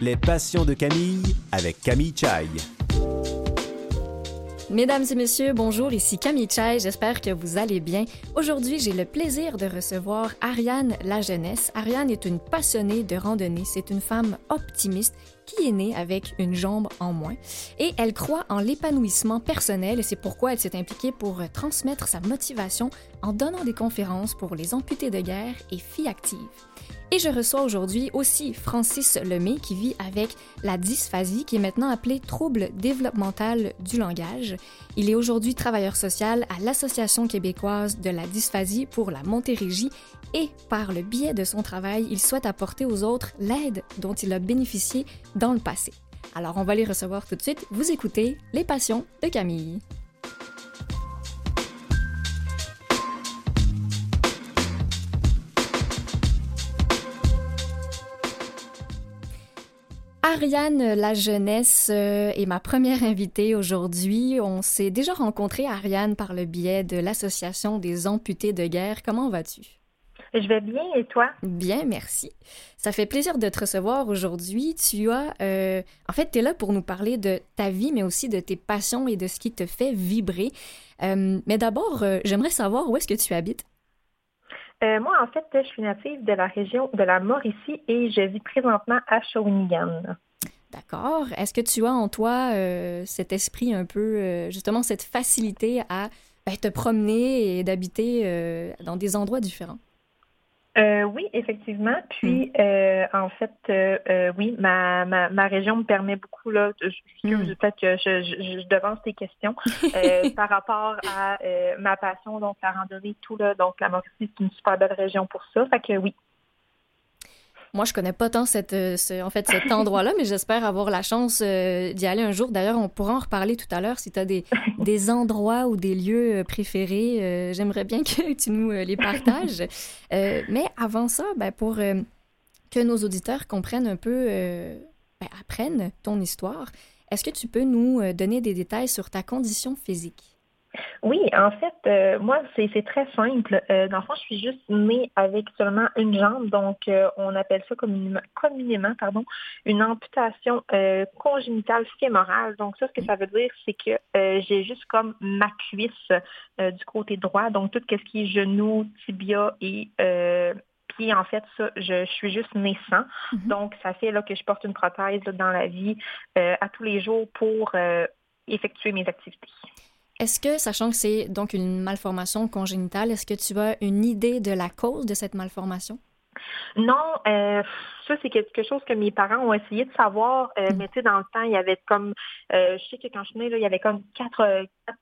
Les passions de Camille avec Camille Chai. Mesdames et messieurs, bonjour, ici Camille Chai, j'espère que vous allez bien. Aujourd'hui, j'ai le plaisir de recevoir Ariane La Jeunesse. Ariane est une passionnée de randonnée, c'est une femme optimiste qui est née avec une jambe en moins et elle croit en l'épanouissement personnel et c'est pourquoi elle s'est impliquée pour transmettre sa motivation en donnant des conférences pour les amputés de guerre et filles actives. Et je reçois aujourd'hui aussi Francis Lemay qui vit avec la dysphasie qui est maintenant appelée trouble développemental du langage. Il est aujourd'hui travailleur social à l'Association québécoise de la dysphasie pour la Montérégie et par le biais de son travail, il souhaite apporter aux autres l'aide dont il a bénéficié dans le passé. Alors on va les recevoir tout de suite. Vous écoutez Les Passions de Camille. Ariane La Jeunesse euh, est ma première invitée aujourd'hui. On s'est déjà rencontré, Ariane, par le biais de l'Association des amputés de guerre. Comment vas-tu? Je vais bien et toi? Bien, merci. Ça fait plaisir de te recevoir aujourd'hui. Tu as, euh, en fait, tu es là pour nous parler de ta vie, mais aussi de tes passions et de ce qui te fait vibrer. Euh, mais d'abord, j'aimerais savoir où est-ce que tu habites? Euh, moi, en fait, je suis native de la région de la Mauricie et je vis présentement à Shawinigan. D'accord. Est-ce que tu as en toi euh, cet esprit un peu, euh, justement, cette facilité à ben, te promener et d'habiter dans des endroits différents? Euh, oui, effectivement. Puis, hmm. euh, en fait, euh, oui, ma, ma, ma, région me permet beaucoup, là, je, hmm. peut-être que je, je, devance tes questions, par rapport à ma passion, donc la randonnée, tout, là, donc la Mauricie, c'est une super belle région pour ça. Fait que oui, moi, je connais pas tant cette, euh, en fait, cet endroit-là, mais j'espère avoir la chance euh, d'y aller un jour. D'ailleurs, on pourra en reparler tout à l'heure. Si tu as des, des endroits ou des lieux euh, préférés, j'aimerais bien que tu nous les partages. mais avant ça, ben, pour que nos auditeurs comprennent un peu, ben, apprennent ton histoire, est-ce que tu peux nous donner des détails sur ta condition physique? Oui, en fait, euh, moi, c'est très simple. Euh, dans le fond, je suis juste née avec seulement une jambe, donc euh, on appelle ça communément, communément pardon, une amputation congénitale fémorale. Donc ça, ce que ça veut dire, c'est que j'ai juste comme ma cuisse du côté droit, donc tout ce qui est genou, tibia et pied, en fait, ça, je, suis juste naissant. Mm-hmm. Donc, ça fait là, que je porte une prothèse dans la vie à tous les jours pour effectuer mes activités. Est-ce que, sachant que c'est donc une malformation congénitale, est-ce que tu as une idée de la cause de cette malformation? Non, euh, ça c'est quelque chose que mes parents ont essayé de savoir, euh, hmm. mais tu sais, dans le temps, il y avait comme, euh, je sais que quand je suis née, là, il y avait comme quatre, quatre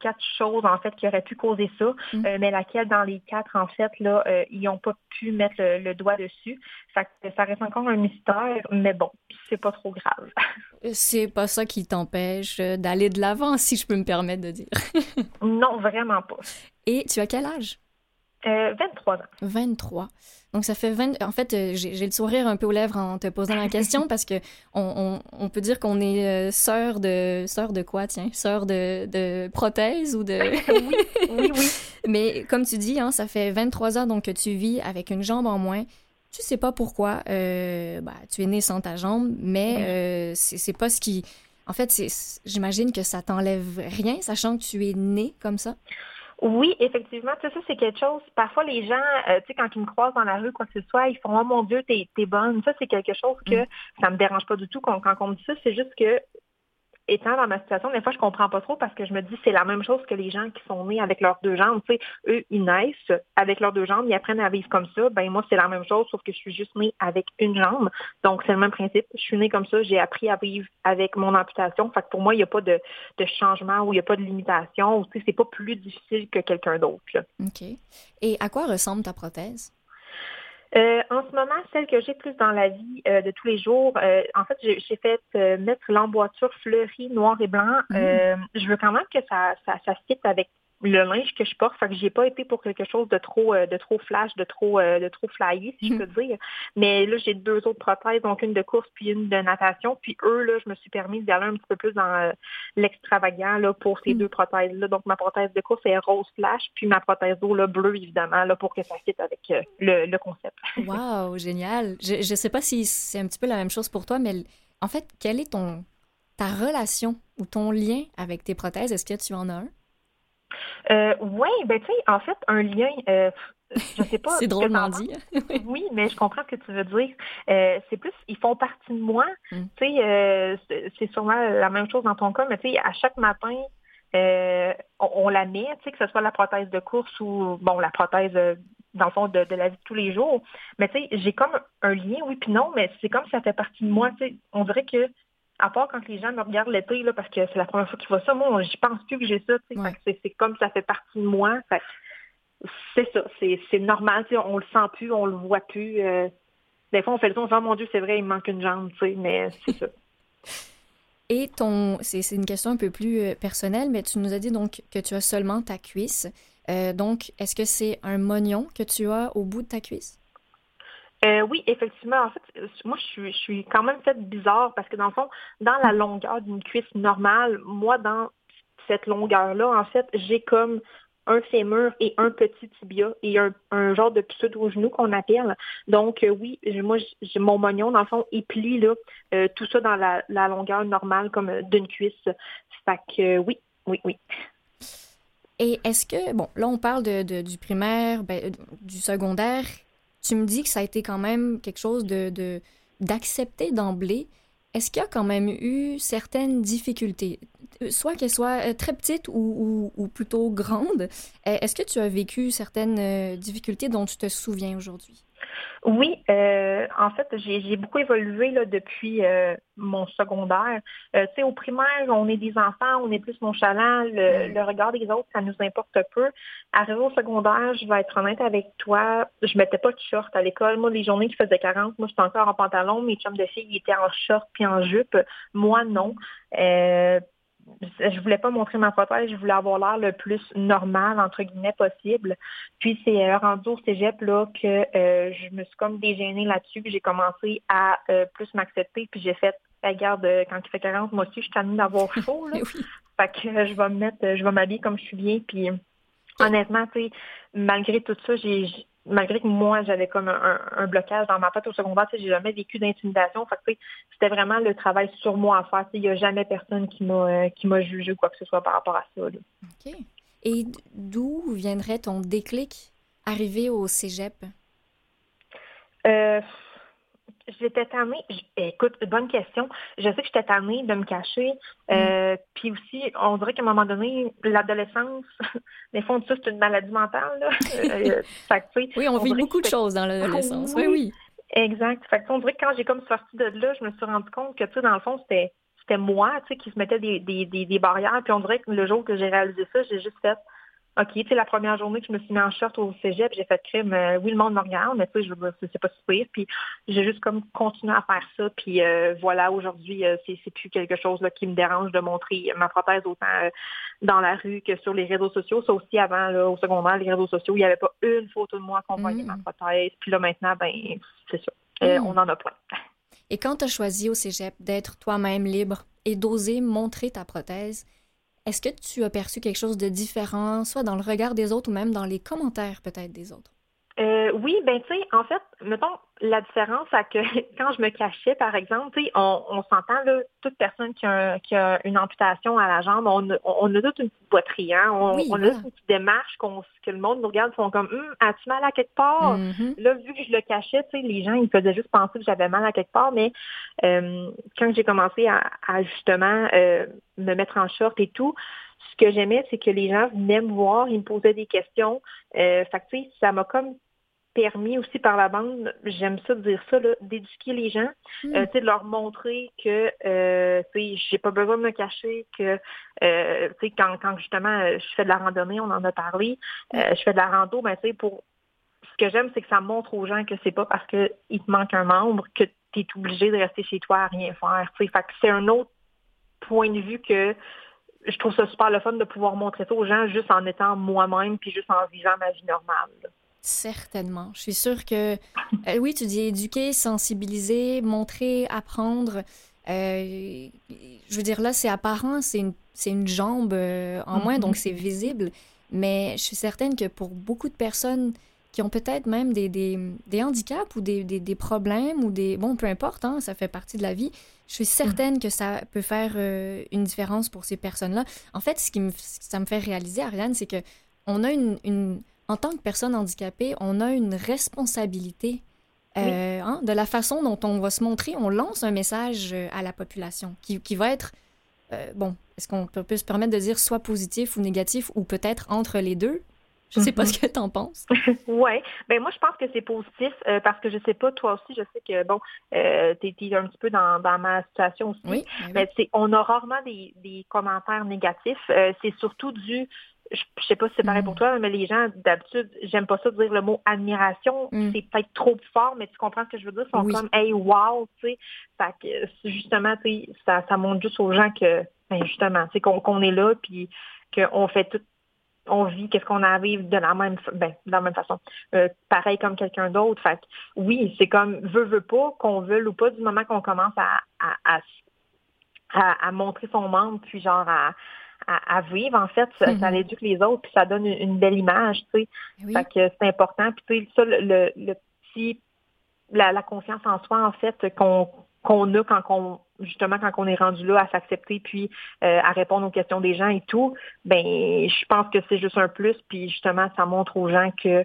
quatre choses en fait qui auraient pu causer ça, mm. euh, mais laquelle dans les quatre en fait là euh, ils n'ont pas pu mettre le, doigt dessus. Ça, ça reste encore un mystère, mais bon, c'est pas trop grave. c'est pas ça qui t'empêche d'aller de l'avant, si je peux me permettre de dire. non, vraiment pas. Et tu as quel âge? 23 euh, ans. 23. Donc, ça fait 20... En fait, euh, j'ai le sourire un peu aux lèvres en te posant la question parce que on, on, peut dire qu'on est euh, sœur de... Sœur de quoi, tiens? Sœur de, de prothèse ou de... oui, oui, oui. Mais comme tu dis, hein, ça fait 23 ans donc, que tu vis avec une jambe en moins. Tu sais pas pourquoi. bah, tu es né sans ta jambe, mais c'est pas ce qui... En fait, j'imagine que ça t'enlève rien, sachant que tu es né comme ça? Oui, effectivement, tu sais, ça, c'est quelque chose. Parfois, les gens, euh, tu sais, quand ils me croisent dans la rue, quoi que ce soit, ils font Oh mon Dieu, t'es es bonne. Ça, c'est quelque chose que mm. ça me dérange pas du tout quand, quand on me dit ça. C'est juste que étant dans ma situation, des fois, je comprends pas trop parce que je me dis c'est la même chose que les gens qui sont nés avec leurs deux jambes. Tu sais, eux, ils naissent avec leurs deux jambes, ils apprennent à vivre comme ça. Ben moi, c'est la même chose, sauf que je suis juste née avec une jambe. Donc, c'est le même principe. Je suis née comme ça, j'ai appris à vivre avec mon amputation. Fait que pour moi, il n'y a pas de, changement ou il n'y a pas de limitation. Tu sais, c'est pas plus difficile que quelqu'un d'autre. OK. Et à quoi ressemble ta prothèse? Euh, en ce moment, celle que j'ai plus dans la vie euh, de tous les jours, euh, en fait, j'ai fait mettre l'emboîture fleurie noir et blanc. Mm. je veux quand même que ça, ça, ça fit avec le linge que je porte. Fait que j'ai pas été pour quelque chose de trop euh, de trop flash, de trop euh, de trop flyé, si je mhm. peux dire. Mais là, j'ai deux autres prothèses, donc une de course puis une de natation. Puis eux, là, je me suis permis d'aller un petit peu plus dans euh, l'extravagant là pour ces mhm. deux prothèses-là. Donc ma prothèse de course est rose flash, puis ma prothèse d'eau là, bleue, évidemment, là, pour que ça fitte avec le, le, concept. wow, génial. Je ne sais pas si c'est un petit peu la même chose pour toi, mais en fait, quel est ton ta relation ou ton lien avec tes prothèses? Est-ce que tu en as un? Euh, oui, ben tu sais, en fait, un lien, euh, je sais pas. c'est drôlement dit. oui, mais je comprends ce que tu veux dire. Euh, c'est plus, ils font partie de moi. Mm. Tu sais, euh, c'est sûrement la même chose dans ton cas, mais tu sais, à chaque matin, on, la met, tu sais, que ce soit la prothèse de course ou, bon, la prothèse, dans le fond, de, la vie de tous les jours. Mais tu sais, j'ai comme un lien, oui, puis non, mais c'est comme si ça fait partie de moi. Tu sais, on dirait que à part quand les gens me regardent l'été, là, parce que c'est la première fois qu'ils voient ça, moi, je pense plus que j'ai ça. C'est comme ça fait partie de moi. C'est ça, c'est normal. On le sent plus, on le voit plus. Euh. des fois, on fait le son, oh mon Dieu, c'est vrai, il me manque une jambe, mais c'est ça. Et ton, c'est une question un peu plus euh, personnelle, mais tu nous as dit donc que tu as seulement ta cuisse. Euh, donc, est-ce que c'est un mognon que tu as au bout de ta cuisse? Euh, oui, effectivement. En fait, euh, moi, je suis, quand même fait bizarre parce que dans le fond, dans la longueur d'une cuisse normale, moi, dans cette longueur-là, en fait, j'ai comme un fémur et un petit tibia et un, genre de pseudo-genou qu'on appelle. Donc, euh, oui, moi, mon mognon, dans le fond, il plie là, tout ça dans la, longueur normale comme d'une cuisse. Fait que oui, oui, oui. Et est-ce que, bon, là, on parle de, du primaire, ben, du secondaire tu me dis que ça a été quand même quelque chose de d'accepter d'emblée. Est-ce qu'il y a quand même eu certaines difficultés, euh, soit qu'elles soient euh, très petites ou, ou, plutôt grandes? Est-ce que tu as vécu certaines euh, difficultés dont tu te souviens aujourd'hui? Oui, euh, en fait, j'ai beaucoup évolué là, depuis euh, mon secondaire. Euh, tu sais, au primaire, on est des enfants, on est plus nonchalant, le, le regard des autres, ça nous importe peu. Arrivé au secondaire, je vais être honnête avec toi, je mettais pas de short à l'école. Moi, les journées qui faisaient 40, moi, j'étais encore en pantalon, mes chums de filles, ils étaient en short puis en jupe. Moi, non je voulais pas montrer ma prothèse, je voulais avoir l'air le plus normal, entre guillemets, possible. Puis c'est euh, rendu au cégep là, que euh, je me suis comme dégénée là-dessus, puis j'ai commencé à euh, plus m'accepter, puis j'ai fait, regarde, quand il fait 40, moi aussi, je suis tannée d'avoir chaud. Là. Fait que je vais me mettre, je vais m'habiller comme je suis bien, puis honnêtement, tu sais, malgré tout ça, j'ai malgré que moi, j'avais comme un, blocage dans ma tête au secondaire, j'ai jamais vécu d'intimidation. c'était vraiment le travail sur moi à faire. Il n'y a jamais personne qui m'a euh, qui m'a jugé ou quoi que ce soit par rapport à ça. OK. Et d'où viendrait ton déclic arrivé au cégep? Euh, J'étais tannée. Écoute, bonne question. Je sais que j'étais tannée de me cacher. Euh, mm. Puis aussi, on dirait qu'à un moment donné, l'adolescence, des fois, ça, c'est une maladie mentale. Là. Euh, oui, on, vit beaucoup de choses dans l'adolescence. Oui, oui. Exact. Fait que, on dirait que quand j'ai comme sorti de là, je me suis rendu compte que, tu sais, dans le fond, c'était c'était moi, tu sais, qui se mettait des, des, des, des barrières. Puis on dirait que le jour que j'ai réalisé ça, j'ai juste fait OK, tu sais, la première journée que je me suis mis en short au cégep, j'ai fait crime. Euh, oui, le monde me regarde, mais tu sais, je c'est pas super. Puis j'ai juste comme continué à faire ça. Puis euh, voilà, aujourd'hui, euh, c'est, plus quelque chose là, qui me dérange de montrer ma prothèse autant dans la rue que sur les réseaux sociaux. Ça aussi, avant, là, au secondaire, les réseaux sociaux, il n'y avait pas une photo de moi qu'on voyait ma prothèse. Puis là, maintenant, ben, c'est ça. Mm. On en a plein. Et quand tu as choisi au cégep d'être toi-même libre et d'oser montrer ta prothèse, est-ce que tu as perçu quelque chose de différent, soit dans le regard des autres ou même dans les commentaires peut-être des autres? Euh, oui, ben tu sais, en fait, mettons la différence à que quand je me cachais, par exemple, tu sais, on, s'entend là, toute personne qui a, qui a, une amputation à la jambe, on, on a toute une petite boiterie, hein? on, on a toute une petite démarche qu'on, que le monde nous regarde, font comme, hum, as-tu mal à quelque part? Mm-hmm. Là, vu que je le cachais, tu sais, les gens ils faisaient juste penser que j'avais mal à quelque part, mais euh, quand j'ai commencé à, justement euh, me mettre en short et tout, ce que j'aimais, c'est que les gens venaient me voir, ils me posaient des questions. Euh, fait que, tu sais, ça m'a comme permis aussi par la bande, j'aime ça de dire ça, d'éduquer les gens, hmm. euh, de leur montrer que euh, j'ai pas besoin de me cacher, que euh, quand, quand justement euh, je fais de la randonnée, on en a parlé, hmm. je fais de la rando, ben, pour ce que j'aime, c'est que ça montre aux gens que c'est pas parce qu'il te manque un membre que tu es obligé de rester chez toi à rien faire. Fait que c'est un autre point de vue que je trouve ça super le fun de pouvoir montrer ça aux gens juste en étant moi-même puis juste en vivant ma vie normale. Certainement. Je suis sûre que, euh, oui, tu dis éduquer, sensibiliser, montrer, apprendre. Euh, je veux dire, là, c'est apparent, c'est une, une, jambe euh, en moins, donc c'est visible. Mais je suis certaine que pour beaucoup de personnes qui ont peut-être même des, des, des, handicaps ou des, des, problèmes ou des... Bon, peu importe, hein, ça fait partie de la vie. Je suis certaine que ça peut faire une différence pour ces personnes-là. En fait, ce qui me, ça me fait réaliser, Ariane, c'est que on a une, une, en tant que personne handicapée, on a une responsabilité euh, hein, de la façon dont on va se montrer. On lance un message euh, à la population qui, qui va être, bon, est-ce qu'on peut, peut, se permettre de dire soit positif ou négatif ou peut-être entre les deux? Je ne sais pas ce que tu en penses. oui. Ben moi, je pense que c'est positif euh, parce que je sais pas, toi aussi, je sais que, bon, euh, tu es, un petit peu dans, ma situation aussi. Oui, ben mais on a rarement des, commentaires négatifs. Euh, c'est surtout du, je, ne sais pas si c'est pareil pour mm. toi, mais les gens, d'habitude, j'aime pas ça dire le mot admiration. Mm. C'est peut-être trop fort, mais tu comprends ce que je veux dire? Ils sont comme, hey, wow, tu sais. Fait que, justement, tu sais, ça, ça montre juste aux gens que, ben, justement, tu sais, qu'on est là, puis qu'on fait tout on vit, qu'est-ce qu'on arrive de la même, ben, de la même façon, euh, pareil comme quelqu'un d'autre. Fait oui, c'est comme veut veut pas, qu'on veut ou pas, du moment qu'on commence à, à, à, montrer son membre, puis genre à, à, vivre, en fait, ça, mm-hmm. éduque les autres, puis ça donne une, belle image, tu sais. Fait que c'est important. Puis tu sais, ça, le, le, petit la, la, confiance en soi, en fait, qu'on qu'on a quand on justement quand on est rendu là à s'accepter puis euh, à répondre aux questions des gens et tout, ben je pense que c'est juste un plus puis justement ça montre aux gens que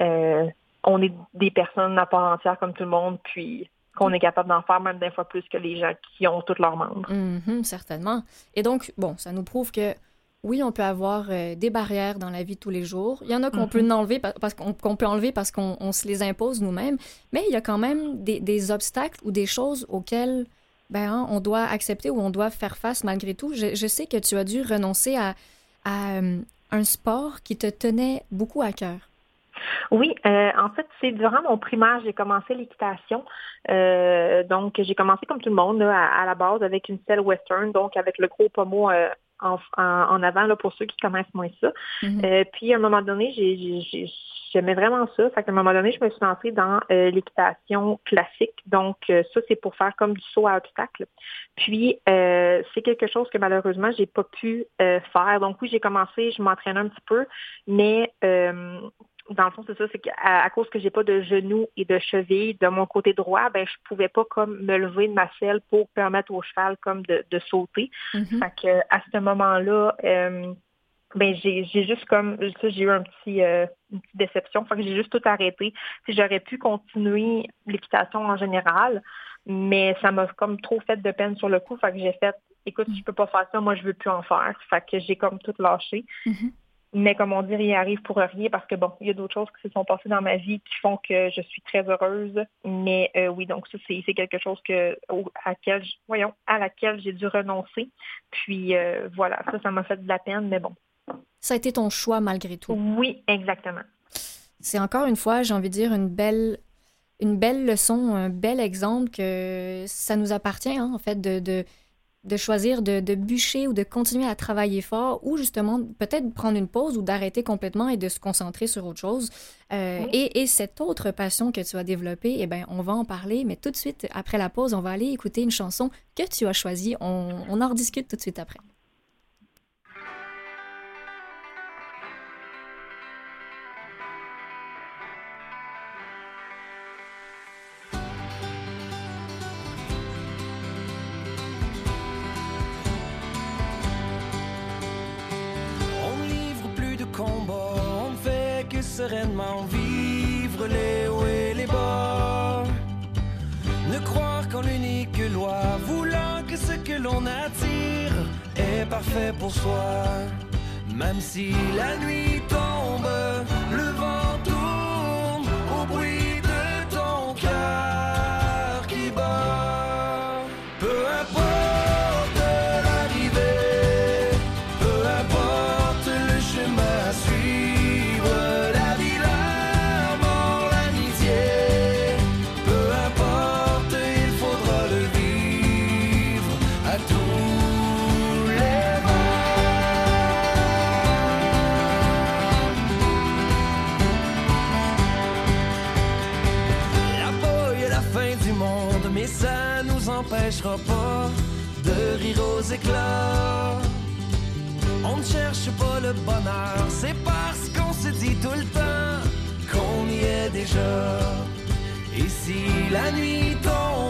euh, on est des personnes à part entière comme tout le monde puis qu'on est capable d'en faire même des fois plus que les gens qui ont tous leurs membres. Mm-hmm, certainement. Et donc bon, ça nous prouve que oui, on peut avoir euh, des barrières dans la vie de tous les jours. Il y en a qu'on peut mm-hmm. enlever parce qu'on peut enlever parce qu'on se les impose nous-mêmes, mais il y a quand même des, obstacles ou des choses auxquelles ben, hein, on doit accepter ou on doit faire face malgré tout. Je, sais que tu as dû renoncer à, euh, un sport qui te tenait beaucoup à cœur. Oui, euh, en fait, c'est durant mon primaire, j'ai commencé l'équitation. donc, j'ai commencé comme tout le monde à, la base avec une selle western, donc avec le gros pommeau en, avant là, pour ceux qui connaissent moins ça. Mm-hmm. Euh, puis à un moment donné, j'aimais vraiment ça. Fait qu'à un moment donné, je me suis lancée dans euh, l'équitation classique. Donc, euh, ça, c'est pour faire comme du saut à obstacle. Puis, c'est quelque chose que malheureusement, j'ai pas pu faire. Donc, oui, j'ai commencé, je m'entraînais un petit peu, mais dans le fond, c'est ça, c'est qu'à à cause que j'ai pas de genoux et de cheville de mon côté droit, ben je pouvais pas comme me lever de ma selle pour permettre au cheval comme de, sauter. Mm-hmm. Fait que à ce moment-là, euh, ben j'ai juste comme ça, j'ai eu un petit euh, une petite déception. Fait que j'ai juste tout arrêté. Si j'aurais pu continuer l'équitation en général, mais ça m'a comme trop fait de peine sur le coup. Fait que j'ai fait écoute, je peux pas faire ça, moi je veux plus en faire. Fait que j'ai comme tout lâché. Mm-hmm. Mais comme on dit, il arrive pour rien parce que bon, il y a d'autres choses qui se sont passées dans ma vie qui font que je suis très heureuse. Mais euh, oui, donc ça, c'est quelque chose que à laquelle, voyons, à laquelle j'ai dû renoncer. Puis euh, voilà, ça, ça m'a fait de la peine, mais bon. Ça a été ton choix malgré tout. Oui, exactement. C'est encore une fois, j'ai envie de dire, une belle une belle leçon, un bel exemple que ça nous appartient, hein, en fait, de de choisir de, bûcher ou de continuer à travailler fort ou justement peut-être prendre une pause ou d'arrêter complètement et de se concentrer sur autre chose. Euh, et, cette autre passion que tu as développée, eh bien, on va en parler, mais tout de suite, après la pause, on va aller écouter une chanson que tu as choisie. On, on en rediscute tout de suite après. Sereinement vivre les hauts et les bas. Ne croire qu'en l'unique loi, voulant que ce que l'on attire est parfait pour soi. Même si la nuit tombe, c'est parce qu'on se dit tout le temps qu'on y est déjà. Et si la nuit tombe,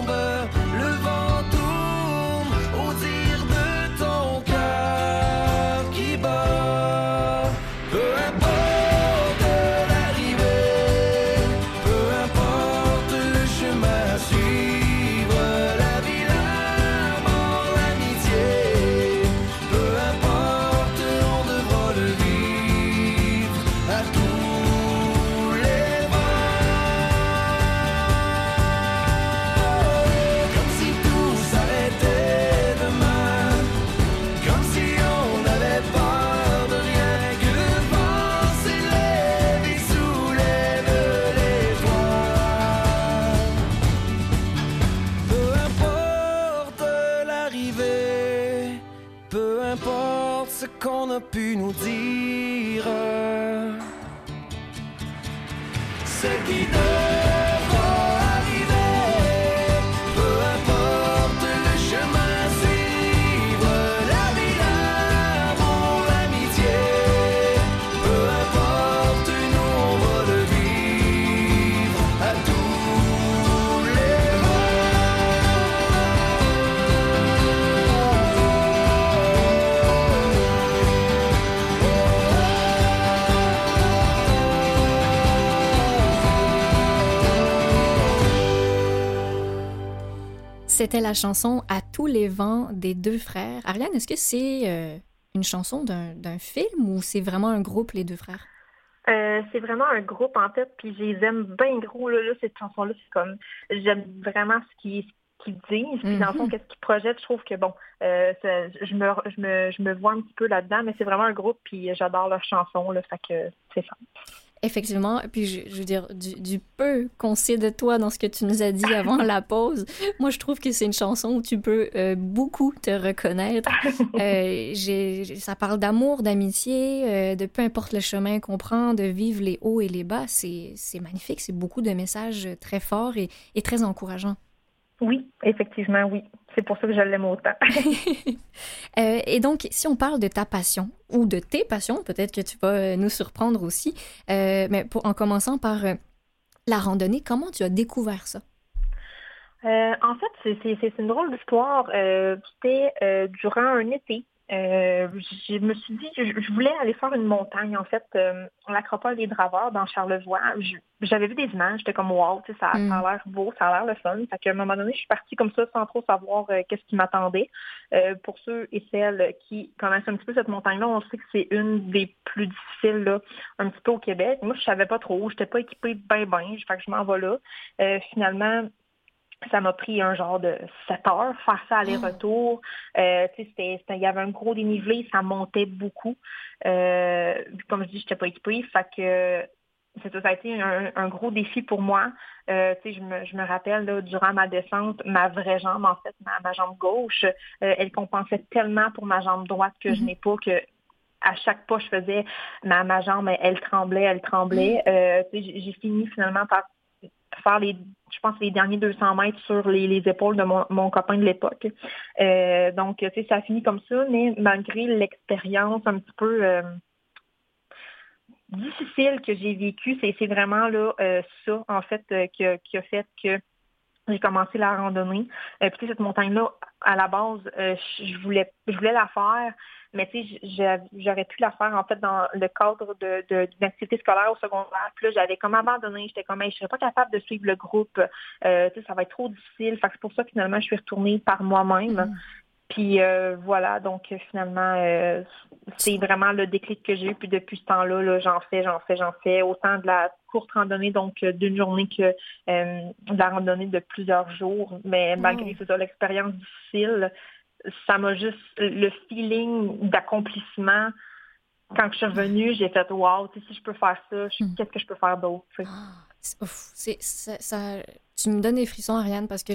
ce qu'on a pu nous dire. Ce qui C'était la chanson À tous les vents des deux frères. Ariane, est-ce que c'est euh, une chanson d'un d'un film ou c'est vraiment un groupe, les deux frères? Euh, c'est vraiment un groupe en fait, puis je les aime bien gros. Là, là, cette chanson-là, c'est comme j'aime vraiment ce qu'ils disent, puis dans le fond, Mhm. qu'est-ce qu'ils projettent. Je trouve que bon, euh, ça- je me je me je me vois un petit peu là-dedans, mais c'est vraiment un groupe, puis j'adore leurs chansons, là, fait que c'est ça. Effectivement, puis je, je veux dire, du, du peu qu'on sait de toi dans ce que tu nous as dit avant la pause, moi je trouve que c'est une chanson où tu peux euh, beaucoup te reconnaître. Euh, ça parle d'amour, d'amitié, euh, de peu importe le chemin qu'on prend, de vivre les hauts et les bas. C'est c'est magnifique, c'est beaucoup de messages très forts et, et très encourageants. Oui, effectivement, oui. C'est pour ça que je l'aime autant. Euh, et donc, si on parle de ta passion ou de tes passions, peut-être que tu vas euh, nous surprendre aussi, euh, mais pour, en commençant par euh, la randonnée, comment tu as découvert ça? En fait, c'est- une drôle d'histoire. C'était durant un été. Euh, je me suis dit, je, voulais aller faire une montagne, en fait, euh, l'acropole des Draveurs dans Charlevoix. J'avais vu des images, j'étais comme wow, ça, Mm. ça a l'air beau, ça a l'air le fun. Fait qu'à un moment donné, je suis partie comme ça sans trop savoir euh, qu'est-ce qui m'attendait. Euh, pour ceux et celles qui connaissent un petit peu cette montagne-là, on sait que c'est une des plus difficiles là, un petit peu au Québec. Moi, je savais pas trop, j'étais pas équipée bien bien, fait que je m'en vais là. Finalement, ça m'a pris un genre de 7 heures faire ça aller-retour. Euh, tu sais, c'était- c'était- il y avait un gros dénivelé, ça montait beaucoup. Euh, comme je dis, je n'étais pas équipée. Fait que c'est ça, a été un, un gros défi pour moi. Euh, tu sais, je me, je me rappelle, là, durant ma descente, ma vraie jambe, en fait, ma, ma jambe gauche, euh, elle compensait tellement pour ma jambe droite que je Mhm. n'ai pas que à chaque pas je faisais, ma, ma jambe, elle, elle tremblait, elle tremblait. Euh, tu sais, j'ai j'ai fini finalement par faire les, je pense, les derniers 200 mètres sur les, les épaules de mon, mon copain de l'époque. Euh, donc, tu sais, ça a fini comme ça, mais malgré l'expérience un petit peu euh, difficile que j'ai vécue, c'est vraiment là euh, ça, en fait, euh, qui, qui a fait que j'ai commencé la randonnée. Euh, puis cette montagne-là, à la base, euh, je voulais, je voulais la faire, mais tu sais, j'aurais pu la faire en fait dans le cadre de, de, d'une activité scolaire au secondaire. Puis là, j'avais comme abandonné, j'étais comme, hey, je serais pas capable de suivre le groupe. Euh, tu sais, ça va être trop difficile. Fait que c'est pour ça que finalement, je suis retournée par moi-même. Mm. Puis euh, voilà, donc finalement, euh, c'est vraiment le déclic que j'ai eu. Puis depuis ce temps-là, là, j'en fais, j'en fais, j'en fais. Autant de la courte randonnée, donc euh, d'une journée, que euh, de la randonnée de plusieurs jours. Mais malgré Wow. c'est ça, l'expérience difficile, ça m'a juste le feeling d'accomplissement. Quand je suis revenue, j'ai fait wow, tu sais, si je peux faire ça, Mm. qu'est-ce que je peux faire d'autre? Ah, ça, ça- tu me donnes des frissons, Ariane, parce que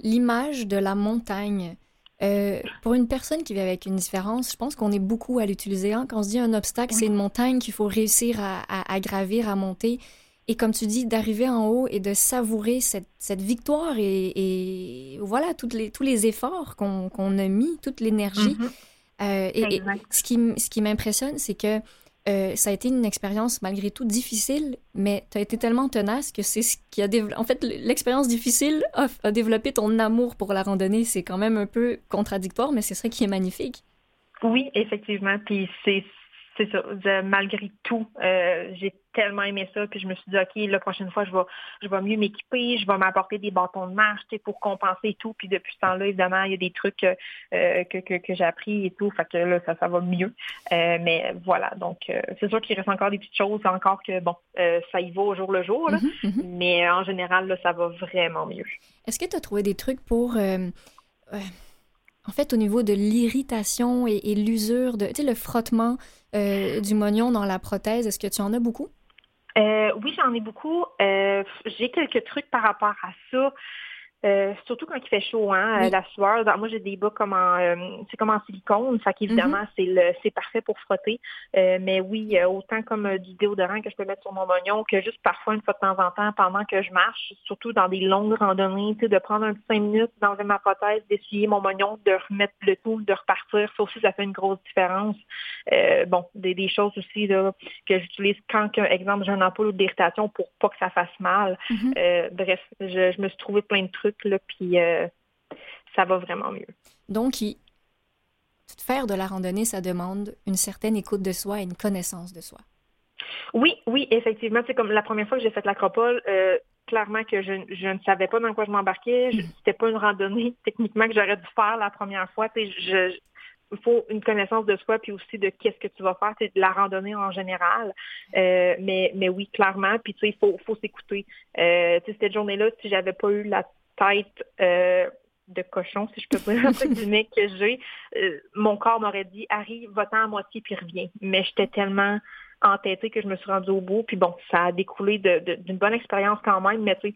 l'image de la montagne, euh, pour une personne qui vit avec une différence, je pense qu'on est beaucoup à l'utiliser. hein. Quand on se dit un obstacle, c'est une montagne qu'il faut réussir à, à- à gravir, à monter. et comme tu dis, d'arriver en haut et de savourer cette, cette victoire et, voilà toutes les, tous les efforts qu'on a mis, toute l'énergie. Mhm. Euh, et, ce qui, ce qui m'impressionne, c'est que euh, ça a été une expérience malgré tout difficile, mais tu as été tellement tenace que c'est ce qui a développé. En fait, l'expérience difficile a, développé ton amour pour la randonnée. C'est quand même un peu contradictoire, mais c'est ça qui est magnifique. Oui, effectivement. Puis c'est c'est ça, malgré tout, euh, j'ai tellement aimé ça, puis je me suis dit, OK, la prochaine fois, je vais, je vais mieux m'équiper, je vais m'apporter des bâtons de marche pour compenser tout. Puis depuis ce temps-là, évidemment, il y a des trucs euh, que, que, que j'ai appris et tout, fait que là, ça, ça va mieux. Euh, mais voilà, donc c'est sûr qu'il reste encore des petites choses, encore que, bon, ça y va au jour le jour, là, mm-hmm, mm-hmm. mais en général, là, ça va vraiment mieux. Est-ce que tu as trouvé des trucs pour en fait, au niveau de l'irritation et, l'usure, de, tu sais, le frottement euh, du mognon dans la prothèse, est-ce que tu en as beaucoup? Euh, oui, j'en ai beaucoup. Euh, j'ai quelques trucs par rapport à ça. Euh, surtout quand il fait chaud, hein, euh, la sueur. moi, j'ai des bas comme en, euh, c'est comme en silicone, ça qu'évidemment, mm-hmm. c'est le, c'est parfait pour frotter. mais oui, autant comme du déodorant que je peux mettre sur mon oignon, que juste parfois une fois de temps en temps pendant que je marche, surtout dans des longues randonnées, tu sais, de prendre un petit cinq minutes, d'enlever ma prothèse, d'essuyer mon oignon, de remettre le tout, de repartir. Ça aussi, ça fait une grosse différence. bon, des, choses aussi là, que j'utilise quand, exemple, j'ai un ampoule ou d'irritation pour pas que ça fasse mal. Mm-hmm. bref, je, je me suis trouvé plein de trucs puis euh, ça va vraiment mieux. Donc, faire de la randonnée, ça demande une certaine écoute de soi et une connaissance de soi. Oui, oui, effectivement. C'est comme la première fois que j'ai fait l'acropole, euh, clairement que je, ne savais pas dans quoi je m'embarquais. Mm. C'était pas une randonnée techniquement que j'aurais dû faire la première fois. Je, il faut une connaissance de soi puis aussi de qu'est-ce que tu vas faire, c'est de la randonnée en général. Euh, mais, mais oui, clairement. Puis tu sais, il faut, faut s'écouter. Euh, cette journée-là, si j'avais pas eu la tête euh, de cochon, si je peux dire, entre guillemets, que j'ai, euh, mon corps m'aurait dit, Harry, va-t'en à moitié puis reviens. Mais j'étais tellement entêtée que je me suis rendue au bout. Puis bon, ça a découlé d'une bonne expérience quand même, mais tu sais,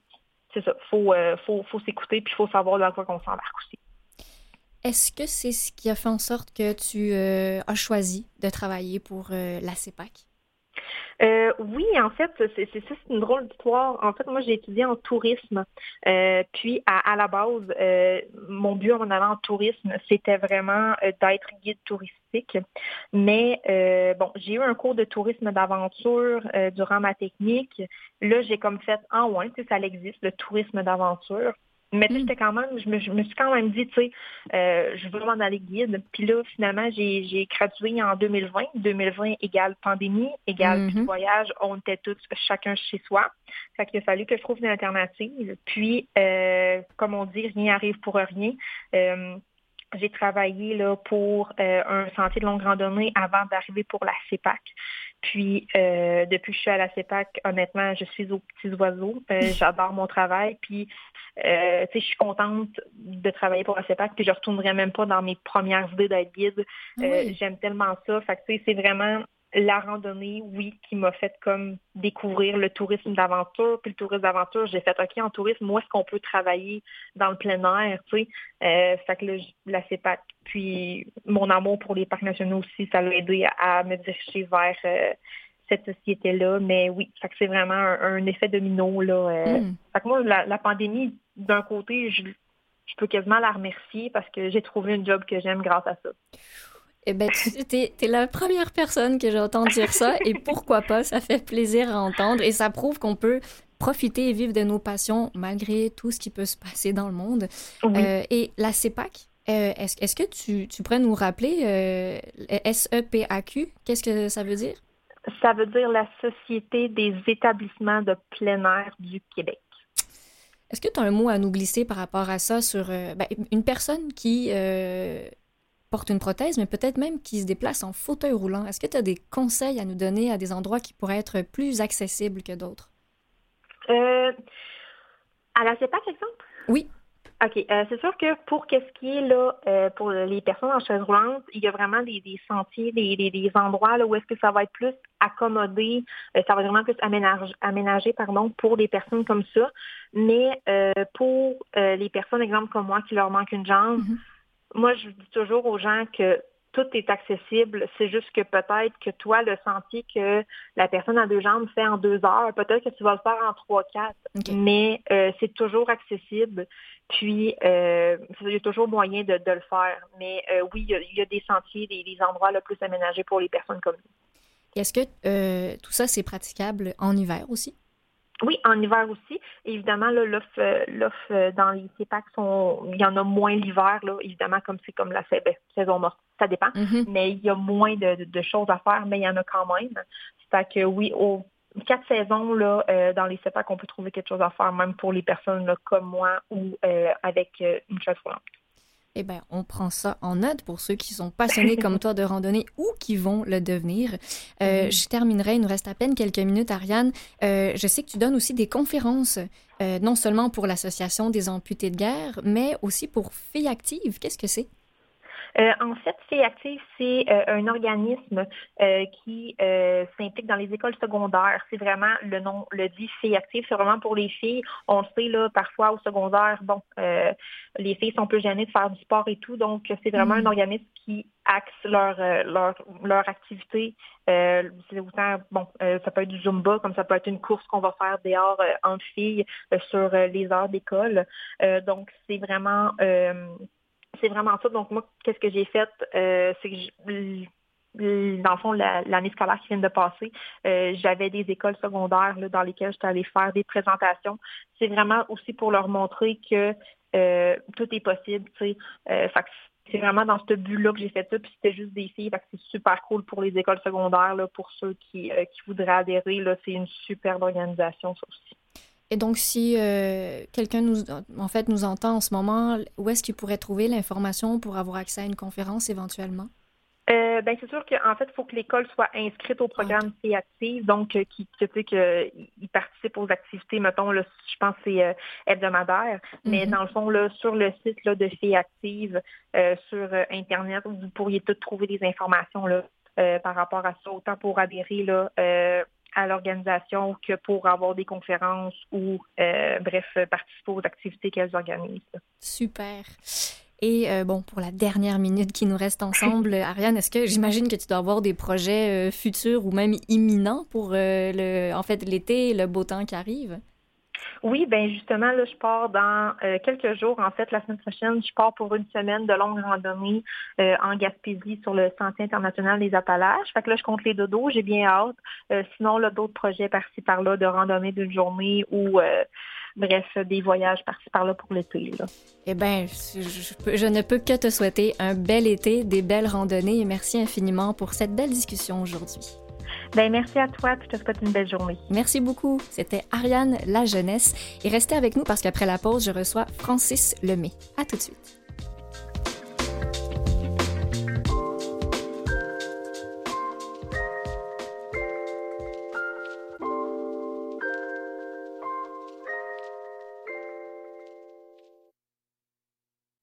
c'est ça, faut, euh, faut, faut s'écouter puis il faut savoir dans quoi qu'on s'embarque aussi. Est-ce que c'est ce qui a fait en sorte que tu as choisi de travailler pour la CEPAC? Euh, oui, en fait, c'est une drôle d'histoire. En fait, moi, j'ai étudié en tourisme. Euh, puis, à, la base, euh, mon but en allant en tourisme, c'était vraiment d'être guide touristique. Mais bon, j'ai eu un cours de tourisme d'aventure durant ma technique. Là, j'ai comme fait en ah, ouais, ça existe, le tourisme d'aventure. Mais tu sais, mm. j'étais quand même, je me, je me, suis quand même dit, tu sais, euh, je veux m'en aller guide. Puis là, finalement, j'ai gradué en 2020. 2020 égale pandémie, égale mm-hmm. voyage. On était tous chacun chez soi. Fait qu'il a fallu que je trouve une alternative. Puis, euh, comme on dit, rien arrive pour rien. Euh, j'ai travaillé là, pour euh, un sentier de longue randonnée avant d'arriver pour la CEPAC. Puis, euh, depuis que je suis à la CEPAC, honnêtement, je suis aux petits oiseaux. Euh, j'adore mon travail. Puis, euh, tu sais, je suis contente de travailler pour la CEPAC. Puis, je retournerai même pas dans mes premières idées d'être guide. J'aime tellement ça. Fait que, tu sais, c'est vraiment la randonnée, oui, qui m'a fait comme découvrir le tourisme d'aventure. Puis le tourisme d'aventure, j'ai fait OK, en tourisme, où est-ce qu'on peut travailler dans le plein air, tu sais? Euh, fait que là, la CEPAC. Puis mon amour pour les parcs nationaux aussi, ça l'a aidé à, me diriger vers euh, cette société-là. Mais oui, fait que c'est vraiment un, effet domino, là. Euh. Hmm. Fait que moi, la, pandémie, d'un côté, je, je peux quasiment la remercier parce que j'ai trouvé un job que j'aime grâce à ça. Eh ben, tu es, la première personne que j'entends dire ça, et pourquoi pas, ça fait plaisir à entendre, et ça prouve qu'on peut profiter et vivre de nos passions malgré tout ce qui peut se passer dans le monde. Euh, et la CEPAC, euh, est-ce que tu, tu, pourrais nous rappeler euh, SEPAQ, qu'est-ce que ça veut dire? Ça veut dire la Société des établissements de plein air du Québec. Est-ce que tu as un mot à nous glisser par rapport à ça sur ben, une personne qui porte une prothèse, mais peut-être même qui se déplace en fauteuil roulant? Est-ce que tu as des conseils à nous donner à des endroits qui pourraient être plus accessibles que d'autres? Euh, à la CEPAC, exemple? Oui. OK. Euh, c'est sûr que pour qu'est-ce qui est là, euh, pour les personnes en chaise roulante, il y a vraiment des, sentiers, des, des, endroits là, où est-ce que ça va être plus accommodé, ça va vraiment plus aménagé, aménagé pardon, pour des personnes comme ça. Mais pour les personnes, exemple comme moi, qui leur manque une jambe, mm-hmm moi, je dis toujours aux gens que tout est accessible. C'est juste que peut-être que toi, le sentier que la personne à deux jambes fait en deux heures, peut-être que tu vas le faire en trois, quatre. Mais euh, c'est toujours accessible. Puis, euh, il y a toujours moyen de, le faire. Mais euh, oui, il y, a, des sentiers, des, endroits le plus aménagés pour les personnes comme nous. Est-ce que tout ça, c'est praticable en hiver aussi? Oui, en hiver aussi. Évidemment, l'offre dans les CEPAC, sont, il y en a moins l'hiver, évidemment, comme c'est comme la saison morte. Ça dépend. Mm-hmm. Mais il y a moins de, choses à faire, mais il y en a quand même. C'est que oui, aux quatre saisons, là, euh, dans les CEPAC, on peut trouver quelque chose à faire, même pour les personnes comme moi ou euh, avec une chaise roulante. Eh bien, on prend ça en note pour ceux qui sont passionnés comme toi de randonnée ou qui vont le devenir. Euh, mhm. Je terminerai, il nous reste à peine quelques minutes, Ariane. Euh, je sais que tu donnes aussi des conférences, euh, non seulement pour l'Association des amputés de guerre, mais aussi pour Filles Actives. Qu'est-ce que c'est? Euh, en fait, C'est Active, c'est euh, un organisme euh, qui s'implique dans les écoles secondaires. C'est vraiment le nom le dit C'est Active, c'est vraiment pour les filles. On le sait là, parfois au secondaire, bon, les filles sont plus gênées de faire du sport et tout, donc c'est vraiment un mm. organisme qui axe leur leur, leur activité. c'est autant bon, ça peut être du zumba, comme ça peut être une course qu'on va faire dehors entre filles sur les heures d'école. donc c'est vraiment c'est vraiment ça. Donc, moi, qu'est-ce que j'ai fait? Euh, c'est que dans le fond, l'année scolaire qui vient de passer, euh, j'avais des écoles secondaires dans lesquelles j'étais allée faire des présentations. C'est vraiment aussi pour leur montrer que euh, tout est possible. c'est vraiment dans ce but-là que j'ai fait ça. Puis c'était juste des filles. c'est super cool pour les écoles secondaires, là, pour ceux qui, qui voudraient adhérer. C'est une superbe organisation, ça aussi. Et donc, si euh, quelqu'un nous, en fait, nous entend en ce moment, où est-ce qu'il pourrait trouver l'information pour avoir accès à une conférence éventuellement? Euh, ben, c'est sûr qu'en fait, il faut que l'école soit inscrite au programme Active, donc euh, qui, tu sais, qu'il participe aux activités, mettons, je pense que c'est hebdomadaire, mais mm-hmm. dans le fond, là, sur le site là, de C Active, sur Internet, vous pourriez tout trouver des informations là, par rapport à ça, autant pour adhérer là, à l'organisation que pour avoir des conférences ou, euh, bref, participer aux activités qu'elles organisent. Super. Et euh, bon, pour la dernière minute qui nous reste ensemble, Ariane, est-ce que j'imagine que tu dois avoir des projets euh, futurs ou même imminents pour le, en fait, l'été et le beau temps qui arrive? Oui, ben justement, là, je pars dans euh, quelques jours. En fait, la semaine prochaine, je pars pour une semaine de longue randonnée euh, en Gaspésie sur le Sentier international des Appalaches. Fait que là, je compte les dodos, j'ai bien hâte. Euh, sinon, là, d'autres projets par-ci par-là de randonnée d'une journée ou bref, des voyages par-ci par-là pour l'été. Eh bien, je, je, ne peux que te souhaiter un bel été, des belles randonnées et merci infiniment pour cette belle discussion aujourd'hui. Ben, merci à toi, je te souhaite une belle journée. Merci beaucoup. C'était Ariane La Jeunesse. Et restez avec nous parce qu'après la pause, je reçois Francis Lemay. À tout de suite.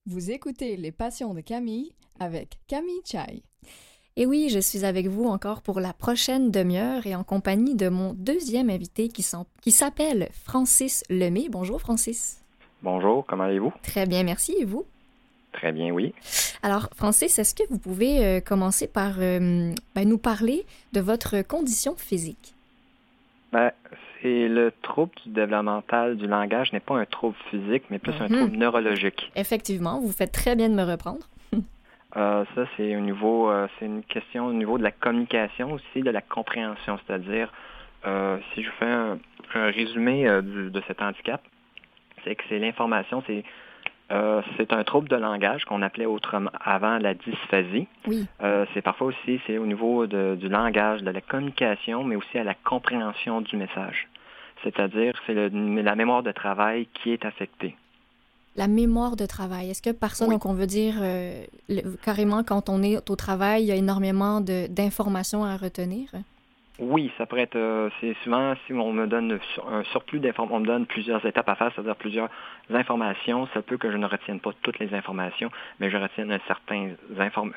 Vous écoutez Les Passions de Camille avec Camille Chai. Et oui, je suis avec vous encore pour la prochaine demi-heure et en compagnie de mon deuxième invité qui s'appelle Francis Lemay. Bonjour Francis. Bonjour, comment allez-vous? Très bien, merci. Et vous? Très bien, oui. Alors, Francis, est-ce que vous pouvez euh, commencer par euh, ben, nous parler de votre condition physique? Ben, c'est le trouble du développemental du langage n'est pas un trouble physique, mais plus un mhm. trouble neurologique. Effectivement, vous faites très bien de me reprendre. Euh, ça, c'est au niveau, euh, c'est une question au niveau de la communication aussi, de la compréhension. C'est-à-dire, euh, si je fais un, résumé de cet handicap, c'est que c'est l'information, c'est c'est un trouble de langage qu'on appelait autrement avant la dysphasie. Oui. c'est parfois aussi c'est au niveau du langage, de la communication, mais aussi à la compréhension du message. C'est-à-dire c'est la mémoire de travail qui est affectée la mémoire de travail. Est-ce que par ça, donc on veut dire euh, carrément quand on est au travail, il y a énormément d'informations à retenir? Oui, ça pourrait être, euh, c'est souvent si on me donne un surplus d'informations, on me donne plusieurs étapes à faire, c'est-à-dire plusieurs informations, ça peut que je ne retienne pas toutes les informations, mais je retienne un certain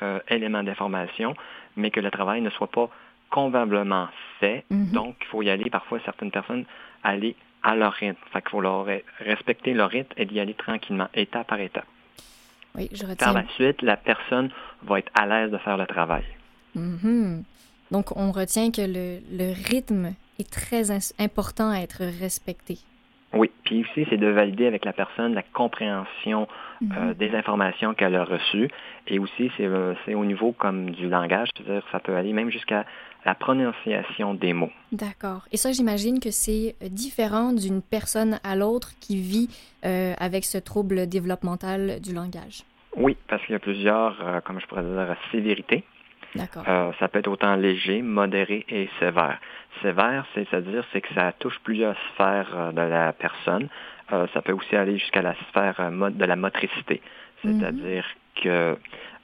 euh, éléments d'information, mais que le travail ne soit pas convenablement fait. Mm-hmm. Donc, il faut y aller, parfois certaines personnes, aller à leur rythme. Fait qu'il faut leur respecter leur rythme et d'y aller tranquillement, étape par étape. Oui, je retiens. Par la suite, la personne va être à l'aise de faire le travail. Mhm. Donc, on retient que le, le rythme est très important à être respecté. Puis aussi, c'est de valider avec la personne la compréhension euh, Mhm. des informations qu'elle a reçues. Et aussi, c'est euh, au niveau comme du langage, c'est-à-dire ça peut aller même jusqu'à la prononciation des mots. D'accord. Et ça, j'imagine que c'est différent d'une personne à l'autre qui vit euh, avec ce trouble développemental du langage. Oui, parce qu'il y a plusieurs, comme je pourrais dire, sévérités. Euh, ça peut être autant léger, modéré et sévère. Sévère, c'est-à-dire c'est que ça touche plusieurs sphères euh, de la personne. Euh, ça peut aussi aller jusqu'à la sphère de la motricité. C'est-à-dire que,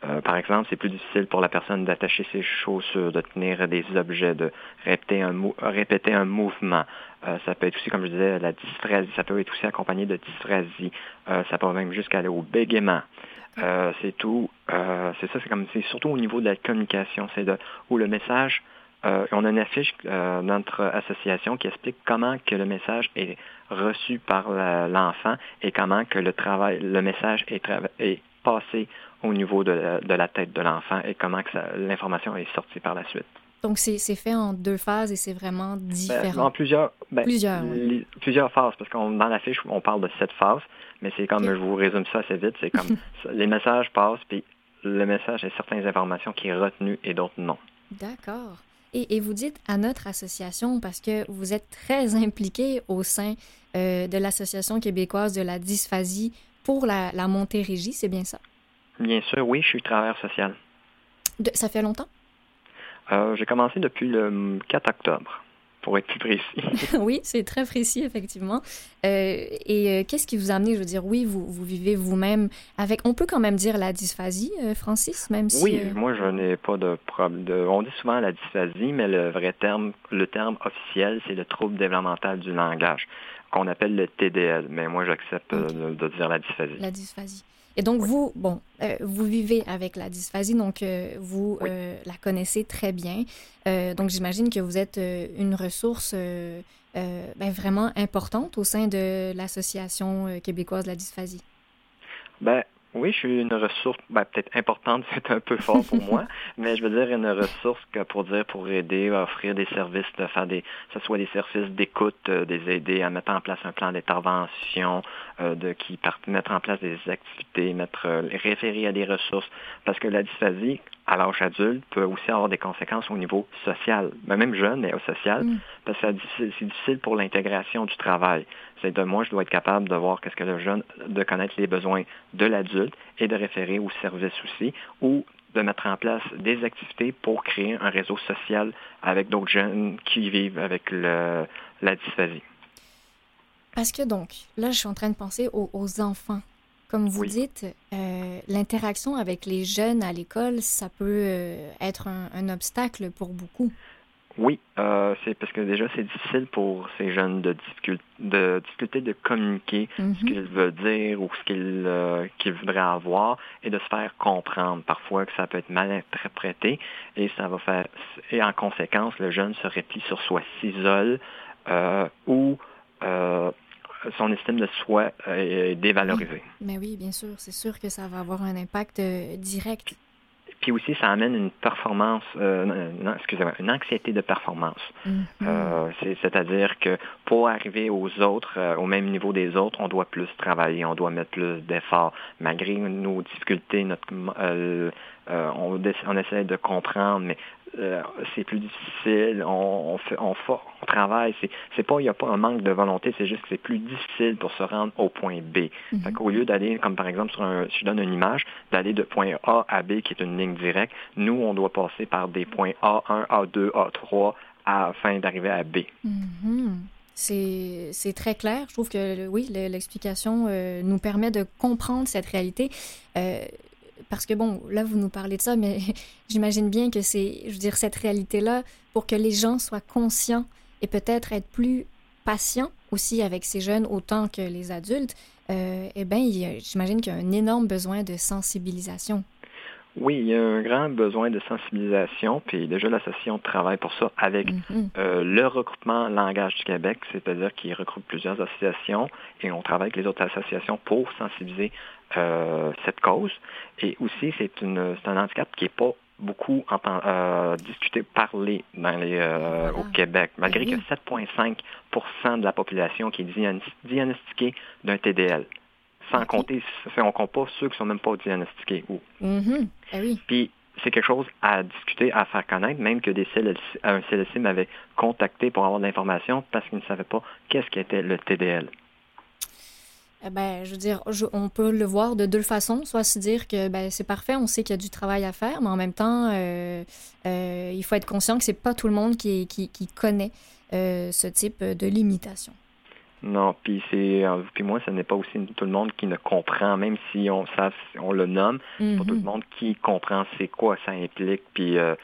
euh, par exemple, c'est plus difficile pour la personne d'attacher ses chaussures, de tenir des objets, de répéter un, mou- répéter un mouvement. Euh, ça peut être aussi, comme je disais, la dysphasie. Ça peut être aussi accompagné de dysphasie. Euh, ça peut même jusqu'à aller au bégaiement. Euh, c'est tout. Euh, c'est ça, c'est comme c'est surtout au niveau de la communication, c'est de où le message. euh, on a une affiche euh, dans notre association qui explique comment que le message est reçu par l'enfant et comment que le travail, le message est, passé au niveau de la, de la tête de l'enfant et comment que l'information est sortie par la suite. Donc, c'est fait en deux phases et c'est vraiment Ben, différent. en plusieurs, ben, Plusieurs, oui. les- plusieurs phases, parce qu'on dans la fiche, on parle de sept phases, mais c'est comme je vous résume ça assez vite, c'est comme les messages passent, puis le message a certaines informations qui est retenu et d'autres non. D'accord. Et, et vous dites à notre association, parce que vous êtes très impliqué au sein euh, de l'Association québécoise de la dysphasie pour la, la Montérégie, c'est bien ça? Bien sûr, oui, je suis travailleur social. De- ça fait longtemps? Euh, J'ai commencé depuis le 4 octobre, pour être plus précis. oui, c'est très précis, effectivement. Euh, et euh, qu'est-ce qui vous a amené, je veux dire, oui, vous, vous vivez vous-même avec, on peut quand même dire la dysphasie, euh, Francis, même si... Oui, moi je n'ai pas de problème. On dit souvent la dysphasie, mais le vrai terme, le terme officiel, c'est le trouble développemental du langage, qu'on appelle le TDL. Mais moi j'accepte de, de dire la dysphasie. La dysphasie. Et donc, vous, bon, euh, vous vivez avec la dysphasie, donc euh, vous Oui. euh, la connaissez très bien. Euh, donc, j'imagine que vous êtes euh, une ressource euh, ben, vraiment importante au sein de l'Association québécoise de la dysphasie. Ben oui, je suis une ressource, ben, peut-être importante, c'est un peu fort pour moi, mais je veux dire une ressource que pour dire pour aider, offrir des services, de faire des, que ce soit des services d'écoute, euh, des aider à mettre en place un plan d'intervention, euh, de qui par- mettre en place des activités, mettre euh, référer à des ressources, parce que la dysphasie à l'âge adulte peut aussi avoir des conséquences au niveau social, ben, même jeune, mais au social, Mm. parce que c'est difficile pour l'intégration du travail. C'est de moi, je dois être capable de voir qu'est-ce que le jeune, de connaître les besoins de l'adulte et de référer aux services aussi, ou de mettre en place des activités pour créer un réseau social avec d'autres jeunes qui vivent avec le, la dysphasie. Parce que donc, là, je suis en train de penser aux, aux enfants. Comme vous Oui. dites, euh, l'interaction avec les jeunes à l'école, ça peut euh, être un, un obstacle pour beaucoup. Oui, euh, c'est parce que déjà c'est difficile pour ces jeunes de, difficul- de difficulté de communiquer ce Mhm. qu'ils veulent dire ou ce qu'ils euh, qu'ils voudraient avoir et de se faire comprendre. Parfois que ça peut être mal interprété et ça va faire et en conséquence le jeune se replie sur soi, s'isole euh, ou euh, son estime de soi est dévalorisée. Mais oui, bien sûr, c'est sûr que ça va avoir un impact direct. Puis aussi, ça amène une performance, euh, non, excusez-moi, une anxiété de performance. Mhm. Euh, c'est- C'est-à-dire que pour arriver aux autres, euh, au même niveau des autres, on doit plus travailler, on doit mettre plus d'efforts. Malgré nos difficultés, notre, euh, on, essaie de comprendre, mais euh, c'est plus difficile. On, on, fait, on, fa- on travaille. C'est, pas, il n'y a pas un manque de volonté, c'est juste que c'est plus difficile pour se rendre au point B. Mhm. Qu'au lieu d'aller, comme par exemple, sur un, je donne une image, d'aller de point A à B, qui est une ligne directe, nous, on doit passer par des points A1, A2, A3, afin d'arriver à B. Mhm. C'est c'est très clair. Je trouve que oui, le- l'explication euh, nous permet de comprendre cette réalité. Euh, parce que bon, là, vous nous parlez de ça, mais j'imagine bien que c'est, je veux dire, cette réalité-là, pour que les gens soient conscients et peut-être être plus patients aussi avec ces jeunes autant que les adultes, euh, eh bien, j'imagine qu'il y a un énorme besoin de sensibilisation. Oui, il y a un grand besoin de sensibilisation, puis déjà l'association travaille pour ça avec Mhm. euh, le regroupement Langage du Québec, c'est-à-dire qu'il regroupe plusieurs associations et on travaille avec les autres associations pour sensibiliser euh, cette cause. Et aussi, c'est un handicap qui n'est pas beaucoup euh, discuté, parlé dans les, euh, au Québec, malgré Ben oui. que 7,5% de la population qui est diagn- diagnostiquée d'un TDL. Sans compter, si on compte pas ceux qui sont même pas diagnostiqués. Ou Mhm. Ah oui. puis c'est quelque chose à discuter, à faire connaître, même que des un CLSC m'avait contacté pour avoir de l'information parce qu'il ne savait pas qu'est-ce qu'était le TDL. Eh ben, je veux dire, je- on peut le voir de deux façons. Soit se dire que ben, c'est parfait, on sait qu'il y a du travail à faire, mais en même temps, euh, euh, il faut être conscient que c'est pas tout le monde qui, qui, qui connaît euh, ce type de limitation. Non, puis c'est euh, puis moi, ce n'est pas aussi tout le monde qui ne comprend, même si on savent, on le nomme, pas tout le Mhm. monde qui comprend c'est quoi ça implique, puis euh,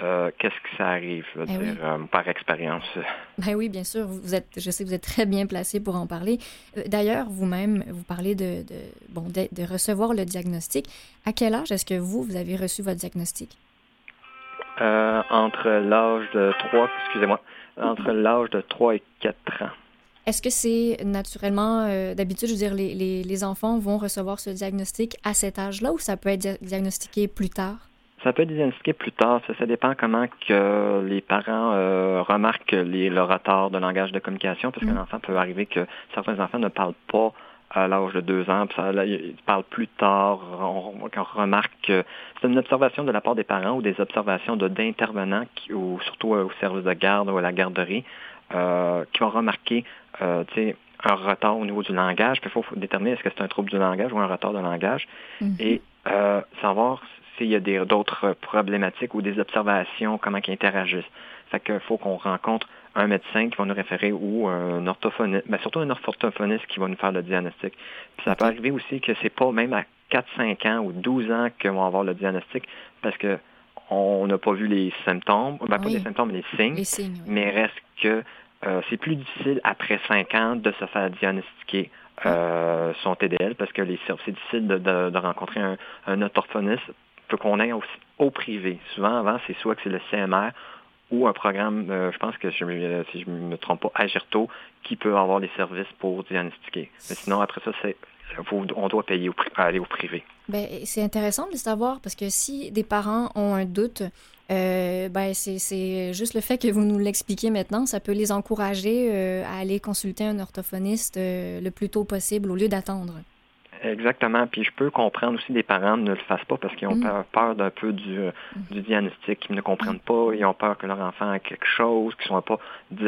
euh, qu'est-ce que ça arrive, je veux Eh oui. dire, euh, par expérience? Ben oui, bien sûr. Vous êtes, je sais que vous êtes très bien placé pour en parler. Euh, D'ailleurs, vous-même, vous parlez de, de, bon, de, de recevoir le diagnostic. À quel âge est-ce que vous, vous avez reçu votre diagnostic? Euh, entre l'âge de 3, excusez-moi, entre l'âge de 3 et 4 ans. Est-ce que c'est naturellement, euh, d'habitude, je veux dire, les, les, les enfants vont recevoir ce diagnostic à cet âge-là ou ça peut être dia- diagnostiqué plus tard? Ça peut être diagnostiqué plus tard. Ça, ça dépend comment que les parents euh, remarquent les, le retard de langage de communication, parce Mm. qu'un enfant peut arriver que certains enfants ne parlent pas à l'âge de deux ans, puis ça, là, ils parlent plus tard. On, on remarque que c'est une observation de la part des parents ou des observations d'intervenants, ou surtout euh, au service de garde ou à la garderie, euh, qui ont remarqué euh, un retard au niveau du langage. Il faut, faut déterminer est-ce que c'est un trouble du langage ou un retard de langage Mhm. et euh, savoir s'il y a d'autres problématiques ou des observations, comment ils interagissent. Fait qu'il faut qu'on rencontre un médecin qui va nous référer ou un orthophoniste, mais surtout un orthophoniste qui va nous faire le diagnostic. Puis ça peut arriver aussi que c'est pas même à 4, 5 ans ou 12 ans qu'on va avoir le diagnostic parce que on n'a pas vu les symptômes, ben, pas les symptômes, les signes, Les signes, oui. mais reste que euh, c'est plus difficile après 5 ans de se faire diagnostiquer euh, son TDL parce que les c'est difficile de, de- de rencontrer un, un orthophoniste peut qu'on aussi au privé. Souvent avant, c'est soit que c'est le CMR ou un programme, euh, je pense que me- si je me trompe pas, Agirto, qui peut avoir les services pour diagnostiquer. Mais sinon, après ça, c'est faut- on doit payer au, aller au privé. Ben, c'est intéressant de le savoir parce que si des parents ont un doute, euh, ben, c'est juste le fait que vous nous l'expliquez maintenant, ça peut les encourager euh, à aller consulter un orthophoniste euh, le plus tôt possible au lieu d'attendre. Exactement. Puis je peux comprendre aussi des parents ne le fassent pas parce qu'ils ont Mm. peur, d'un peu du, euh, du diagnostic, ils ne comprennent pas, ils ont peur que leur enfant a quelque chose qui ne soit pas dit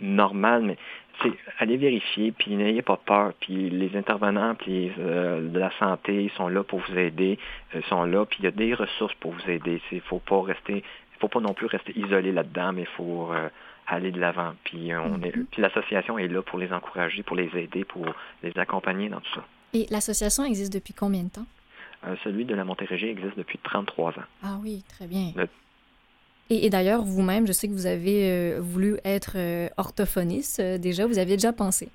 normal, mais c'est allez vérifier, puis n'ayez pas peur. Puis les intervenants puis euh, de la santé ils sont là pour vous aider, ils sont là, puis il y a des ressources pour vous aider. Il faut pas rester, il faut pas non plus rester isolé là-dedans, mais il faut euh, aller de l'avant. Puis on est, Mhm. puis l'association est là pour les encourager, pour les aider, pour les accompagner dans tout ça. Et l'association existe depuis combien de temps? Euh, celui de la Montérégie existe depuis 33 ans. Ah oui, très bien. Le- Et, et d'ailleurs, vous-même, je sais que vous avez euh, voulu être euh, orthophoniste déjà, vous aviez déjà pensé?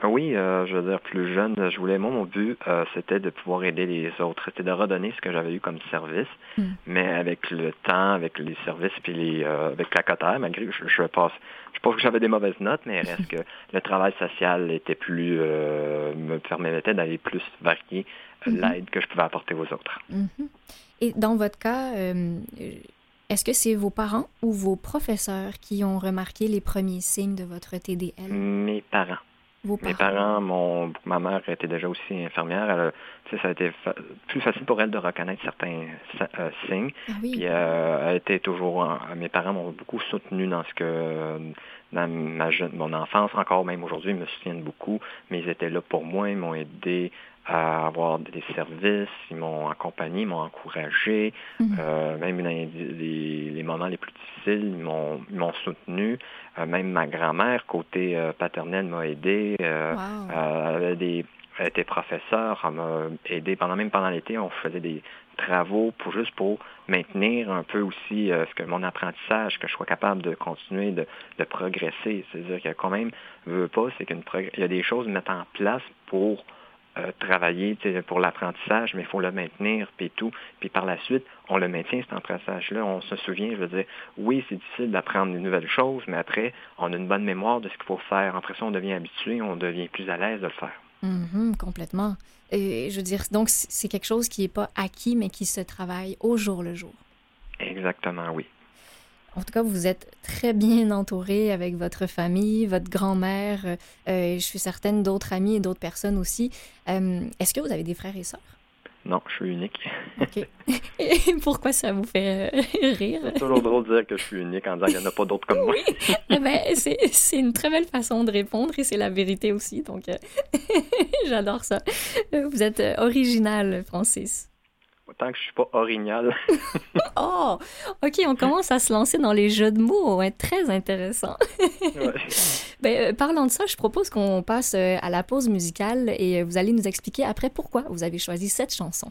Ah Oui, euh, je veux dire, plus jeune, je voulais, moi, mon but, euh, c'était de pouvoir aider les autres. C'était de redonner ce que j'avais eu comme service, Mm. mais avec le temps, avec les services, puis les, euh, avec la cotère, malgré que je, je passe, je pense que j'avais des mauvaises notes, mais reste que le travail social était plus, me permettait d'aller plus varier Mhm. l'aide que je pouvais apporter aux autres. Mhm. Et dans votre cas, est-ce que c'est vos parents ou vos professeurs qui ont remarqué les premiers signes de votre TDL? Mes parents. Vos Mes parents? mon, ma mère était déjà aussi infirmière. Elle ça a été fa- plus facile pour elle de reconnaître certains euh, signes. Ah oui. Puis euh, elle était toujours. en- mes parents m'ont beaucoup soutenu dans ce que dans ma jeune, mon enfance, encore même aujourd'hui, ils me soutiennent beaucoup, mais ils étaient là pour moi, ils m'ont aidé à avoir des services, ils m'ont accompagné, ils m'ont encouragé, Mhm. euh, même dans les, les- les moments les plus difficiles, ils m'ont ils m'ont soutenu. Euh, même ma grand-mère, côté euh, paternel, m'a aidé. Euh, Wow. euh, elle, avait des, elle était professeure, elle m'a aidé pendant même pendant l'été, on faisait des travaux pour juste pour maintenir un peu aussi euh, ce que mon apprentissage, que je sois capable de continuer de, de progresser. C'est-à-dire qu'il y a quand même, veut pas, c'est qu'il y a des choses à mettre en place pour euh, travailler pour l'apprentissage, mais il faut le maintenir, puis tout. Puis par la suite, on le maintient, cet apprentissage-là. On se souvient, je veux dire, oui, c'est difficile d'apprendre de nouvelles choses, mais après, on a une bonne mémoire de ce qu'il faut faire. Après ça, on devient habitué, on devient plus à l'aise de le faire. Mm-hmm, complètement. Et je veux dire, donc c'est quelque chose qui n'est pas acquis, mais qui se travaille au jour le jour. Exactement, oui. En tout cas, vous êtes très bien entouré avec votre famille, votre grand-mère, euh, je suis certaine d'autres amis et d'autres personnes aussi. Euh, est-ce que vous avez des frères et sœurs? Non, je suis unique. OK. Et pourquoi ça vous fait euh, rire? C'est toujours drôle de dire que je suis unique en disant qu'il n'y en a pas d'autres comme moi. oui, eh ben, c'est une très belle façon de répondre et c'est la vérité aussi. Donc, j'adore ça. Vous êtes original, Francis. Autant que je suis pas orignal. oh, OK, on commence à se lancer dans les jeux de mots. Ouais, très intéressant. ben, euh, parlant de ça, je propose qu'on passe euh, à la pause musicale et euh, vous allez nous expliquer après pourquoi vous avez choisi cette chanson.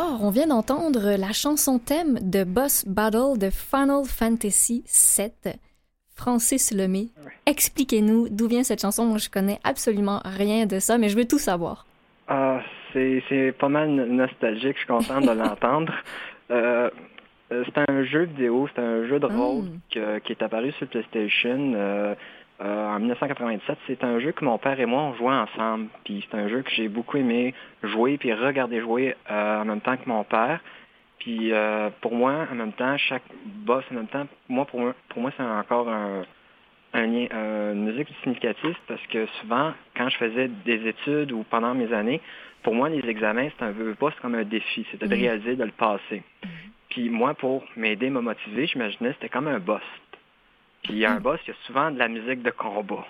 Alors, on vient d'entendre la chanson thème de Boss Battle de Final Fantasy VII. Francis Lemay, expliquez-nous d'où vient cette chanson. Moi, je connais absolument rien de ça, mais je veux tout savoir. Ah, c'est pas mal nostalgique. Je suis content de l'entendre. Euh, euh, c'est un jeu vidéo, c'est un jeu de rôle Hmm. qui est apparu sur PlayStation. Euh, en 1997. C'est un jeu que mon père et moi on jouait ensemble. Puis c'est un jeu que j'ai beaucoup aimé jouer puis regarder jouer en même temps que mon père. Puis pour moi, en même temps, chaque boss, en même temps, moi pour moi, pour moi c'est encore un, un lien, une musique significative parce que souvent, quand je faisais des études ou pendant mes années, pour moi, les examens, c'est un peu pas comme un défi, c'était de réaliser, de le passer. Puis moi, pour m'aider, me motiver, j'imaginais c'était comme un boss. Puis un boss, il y a souvent de la musique de combat.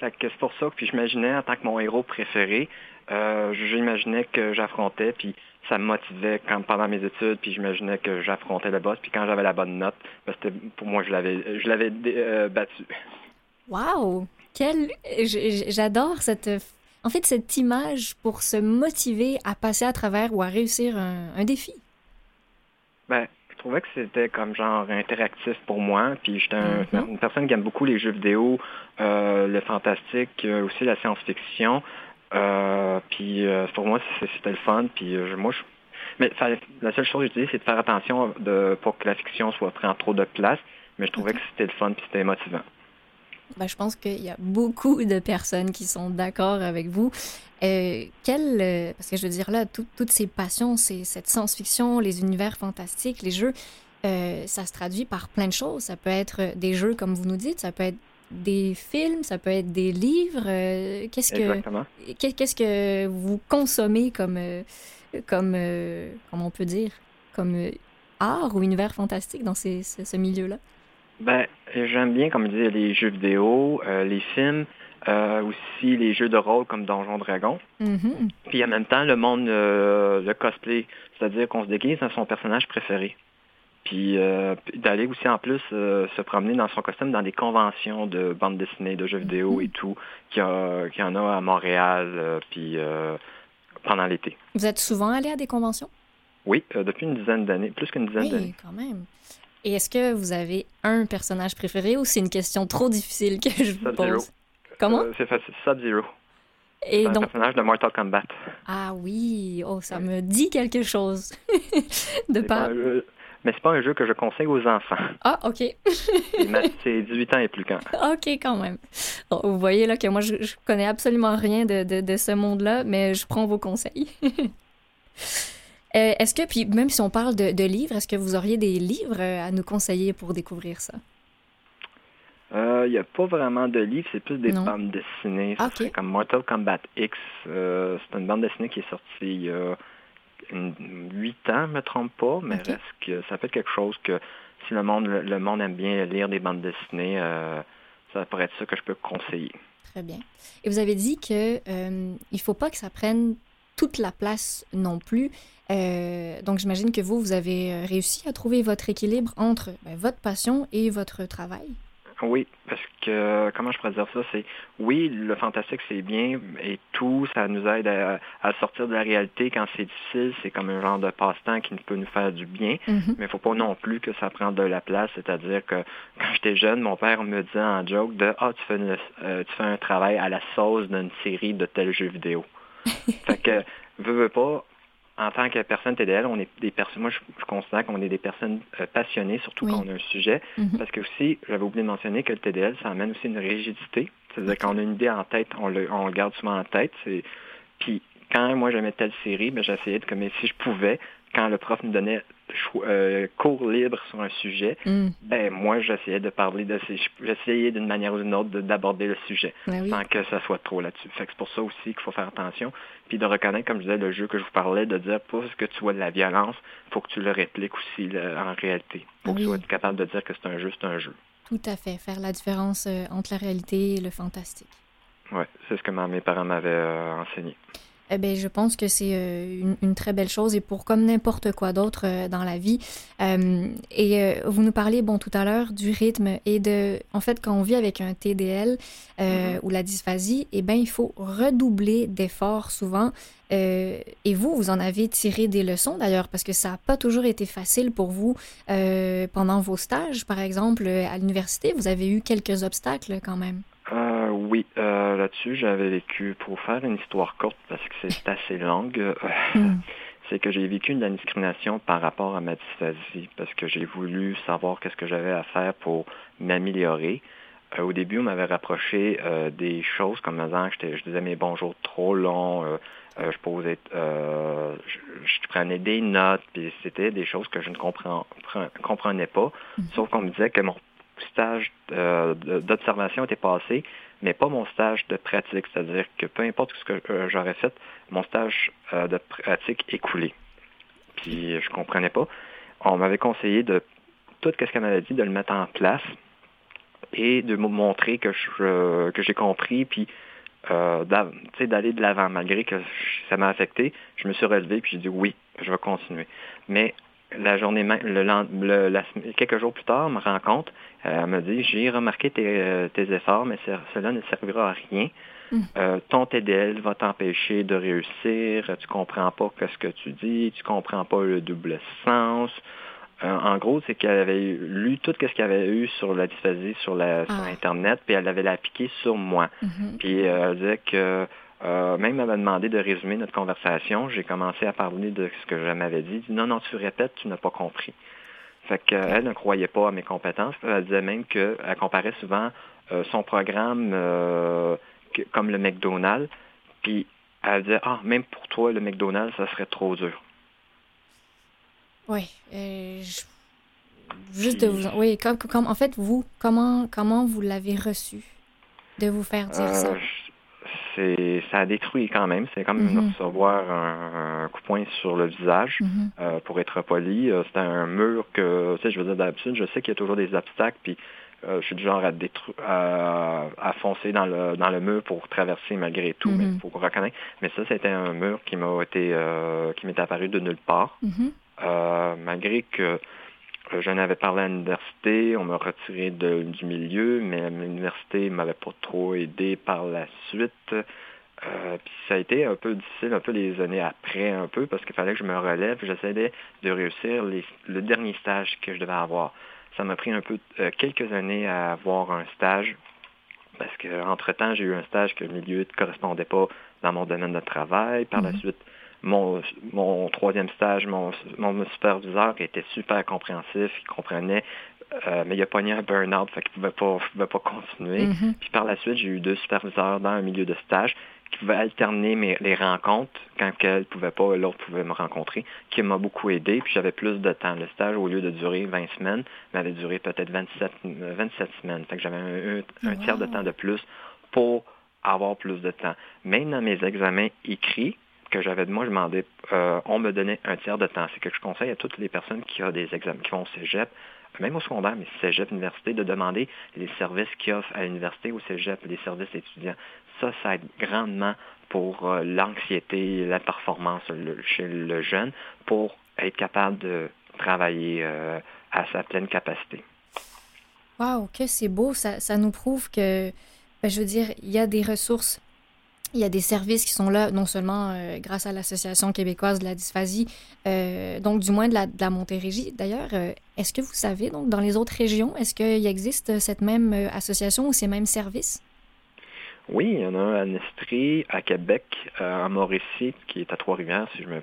c'est pour ça que j'imaginais en tant que mon héros préféré, euh, j'imaginais que j'affrontais, puis ça me motivait quand pendant mes études, puis j'imaginais que j'affrontais le boss, puis quand j'avais la bonne note, ben, pour moi je l'avais je l'avais euh, battu. Wow, quel j'adore cette en fait cette image pour se motiver à passer à travers ou à réussir un, défi. Ben, je trouvais que c'était comme genre interactif pour moi, puis j'étais mm-hmm. une personne qui aime beaucoup les jeux vidéo, euh, le fantastique, euh, aussi la science-fiction. Euh, puis euh, pour moi, c'était le fun. Puis euh, moi, je... Mais la seule chose que je dis, c'est de faire attention de, pour que la fiction soit prise en trop de place. Mais je trouvais que c'était le fun puis c'était motivant. Ben, je pense qu'il y a beaucoup de personnes qui sont d'accord avec vous. Euh, quel, parce que je veux dire là, toutes ces passions, c'est cette science-fiction, les univers fantastiques, les jeux, ça se traduit par plein de choses. Ça peut être des jeux, comme vous nous dites, ça peut être des films, ça peut être des livres. Euh, qu'est-ce que qu'est-ce que vous consommez comme euh, comme euh, comment on peut dire comme art ou univers fantastique dans ces, ce, milieu-là? Ben j'aime bien comme dire les jeux vidéo, les films. aussi les jeux de rôle comme Donjon Dragon. Mm-hmm. Puis en même temps, le monde, le cosplay, c'est-à-dire qu'on se déguise dans son personnage préféré. Puis euh, d'aller aussi en plus euh, se promener dans son costume dans des conventions de bande dessinée, de jeux vidéo et tout, qu'il y, en a à Montréal, euh, puis pendant l'été. Vous êtes souvent allé à des conventions? Oui, depuis une dizaine d'années, plus qu'une dizaine d'années. Oui, quand même. Et est-ce que vous avez un personnage préféré ou c'est une question trop difficile que je vous pose? Comment? c'est facile, Sub-Zero. Et donc... un personnage de Mortal Kombat. Ah oui, oh, ça me dit quelque chose. de pas mais c'est pas un jeu que je conseille aux enfants. Ah, OK. c'est 18 ans et plus quand. OK, quand même. vous voyez là que moi, je, je connais absolument rien de, de, ce monde-là, mais je prends vos conseils. Euh, est-ce que, puis même si on parle de, de livres, est-ce que vous auriez des livres à nous conseiller pour découvrir ça? Il euh, n'y a pas vraiment de livres, c'est plus des bandes dessinées. Okay. Comme Mortal Kombat X, euh, c'est une bande dessinée qui est sortie il y a 8 ans, je me trompe pas, mais reste que ça fait quelque chose que si le monde, le monde aime bien lire des bandes dessinées, euh, ça pourrait être ça que je peux conseiller. Très bien. Et vous avez dit que il faut pas que ça prenne toute la place non plus. Euh, donc j'imagine que vous, vous avez réussi à trouver votre équilibre entre ben, votre passion et votre travail. Oui, parce que, comment je pourrais dire ça, c'est, oui, le fantastique, c'est bien et tout, ça nous aide à, sortir de la réalité quand c'est difficile, c'est comme un genre de passe-temps qui peut nous faire du bien, mm-hmm. mais il faut pas non plus que ça prenne de la place, c'est-à-dire que quand j'étais jeune, mon père me disait en joke de, ah, tu fais, euh, tu fais un travail à la sauce d'une série de tels jeux vidéo. fait que, veux, veux pas, en tant que personne TDL, on est des personnes, moi je, considère qu'on est des personnes euh, passionnées, surtout quand on a un sujet, mhm. parce que aussi, j'avais oublié de mentionner que le TDL, ça amène aussi une rigidité. C'est-à-dire qu'on a une idée en tête, on le, on garde souvent en tête. Puis quand moi j'aimais telle série, ben, j'essayais de, comme si je pouvais, quand le prof nous donnait euh, cours libre sur un sujet, mm. ben moi j'essayais de parler de j'essayais d'une manière ou d'une autre d'aborder le sujet ben sans que ça soit trop là-dessus. Fait que c'est pour ça aussi qu'il faut faire attention, puis de reconnaître, comme je disais, le jeu que je vous parlais, de dire pas ce que tu vois de la violence, faut que tu le répliques aussi en réalité. Faut que tu sois capable de dire que c'est un jeu, c'est un jeu. Tout à fait, faire la différence euh, entre la réalité et le fantastique. Oui, c'est ce que mes parents m'avaient euh, enseigné. Eh bien, je pense que c'est euh, une, très belle chose et pour comme n'importe quoi d'autre euh, dans la vie. Euh, et vous nous parliez, bon, tout à l'heure du rythme et de, en fait, quand on vit avec un TDL mm-hmm. ou la dysphasie, eh bien, il faut redoubler d'efforts souvent. et vous, vous en avez tiré des leçons d'ailleurs parce que ça n'a pas toujours été facile pour vous pendant vos stages, par exemple, à l'université. Vous avez eu quelques obstacles quand même. Oui, euh, là-dessus, j'avais vécu, pour faire une histoire courte, parce que c'est assez longue, euh, hmm. c'est que j'ai vécu de la discrimination par rapport à ma dysphasie, parce que j'ai voulu savoir qu'est-ce que j'avais à faire pour m'améliorer. au début, on m'avait rapproché des choses comme disant que je disais mes bonjours trop longs, je posais, je, prenais des notes, puis c'était des choses que je ne comprenais pas. Mhm. Sauf qu'on me disait que mon stage d'observation était passé, mais pas mon stage de pratique. C'est-à-dire que peu importe ce que j'aurais fait, mon stage de pratique est coulé. Puis je comprenais pas. On m'avait conseillé de tout ce qu'elle m'avait dit, de le mettre en place et de me montrer que je que j'ai compris, puis euh, d'aller de l'avant, malgré que ça m'a affecté. Je me suis relevé, puis j'ai dit oui, je vais continuer. Mais la journée même, le, quelques jours plus tard, me rend compte, euh, elle me dit, j'ai remarqué tes, euh, tes, efforts, mais cela ne servira à rien. Mm. Euh, ton TDL va t'empêcher de réussir, tu comprends pas ce que tu dis, tu comprends pas le double sens. en gros, c'est qu'elle avait lu tout ce qu'elle avait eu sur la dysphasie sur, la, sur ah. Internet, puis elle avait l'appliqué sur moi. Puis elle disait que euh, même elle m'a demandé de résumer notre conversation. J'ai commencé à parler de ce que je m'avais dit. dit. Non, non, tu répètes, tu n'as pas compris. Fait qu'elle ne croyait pas à mes compétences. Elle disait même qu'elle comparait souvent euh, son programme euh, comme le McDonald's. Puis elle disait, ah, même pour toi, le McDonald's, ça serait trop dur. Oui. Juste de vous... Oui, comme, en fait, vous, comment, comment vous l'avez reçu de vous faire dire ça? C'est ça a détruit quand même. C'est comme mm recevoir un, coup de poing sur le visage, mhm. euh, pour être poli. Euh, c'est un mur que, tu sais, je veux dire, d'habitude, je sais qu'il y a toujours des obstacles, puis euh, je suis du genre à, à, foncer dans le, dans le mur pour traverser malgré tout, mais il mhm. faut reconnaître. Mais ça, c'était un mur qui m'a été, qui m'est apparu de nulle part. Mhm. malgré que j'en avais parlé à l'université, on m'a retiré du milieu, mais l'université ne m'avait pas trop aidé par la suite. Euh, puis ça a été un peu difficile, un peu les années après, un peu, parce qu'il fallait que je me relève. J'essayais de réussir le dernier stage que je devais avoir. Ça m'a pris un peu euh, quelques années à avoir un stage, parce qu'entre-temps, j'ai eu un stage que le milieu ne correspondait pas dans mon domaine de travail. Par la mm-hmm. suite, mon, mon troisième stage, mon, mon superviseur était super compréhensif, il comprenait, euh, mais il a pogné un burn-out, fait qu'il ne pouvait pas, pouvait pas continuer. Mm-hmm. Puis par la suite, j'ai eu deux superviseurs dans un milieu de stage qui pouvaient alterner mes, les rencontres quand elle ne pouvait pas, l'autre pouvait me rencontrer, qui m'a beaucoup aidé, puis j'avais plus de temps. Le stage, au lieu de durer 20 semaines, m'avait duré peut-être 27, 27 semaines. Fait que j'avais un, un tiers de temps de plus pour avoir plus de temps. Même dans mes examens écrits, que j'avais de moi, je demandais, euh, on me donnait un tiers de temps. C'est que je conseille à toutes les personnes qui ont des examens, qui vont au cégep, même au secondaire, mais cégep, université, de demander les services qu'ils offrent à l'université, au cégep, les services étudiants. Ça, ça aide grandement pour euh, l'anxiété, la performance chez le jeune, pour être capable de travailler euh, à sa pleine capacité. Wow, que c'est beau. Ça, ça, nous prouve que, ben, je veux dire, il y a des ressources il y a des services qui sont là, non seulement euh, grâce à l'Association québécoise de la dysphasie, euh, donc du moins de la, de la Montérégie. D'ailleurs, euh, est-ce que vous savez, donc, dans les autres régions, est-ce qu'il existe cette même association ou ces mêmes services? Oui, il y en a un à Nestrie, à Québec, à Mauricie, qui est à Trois-Rivières, si je me,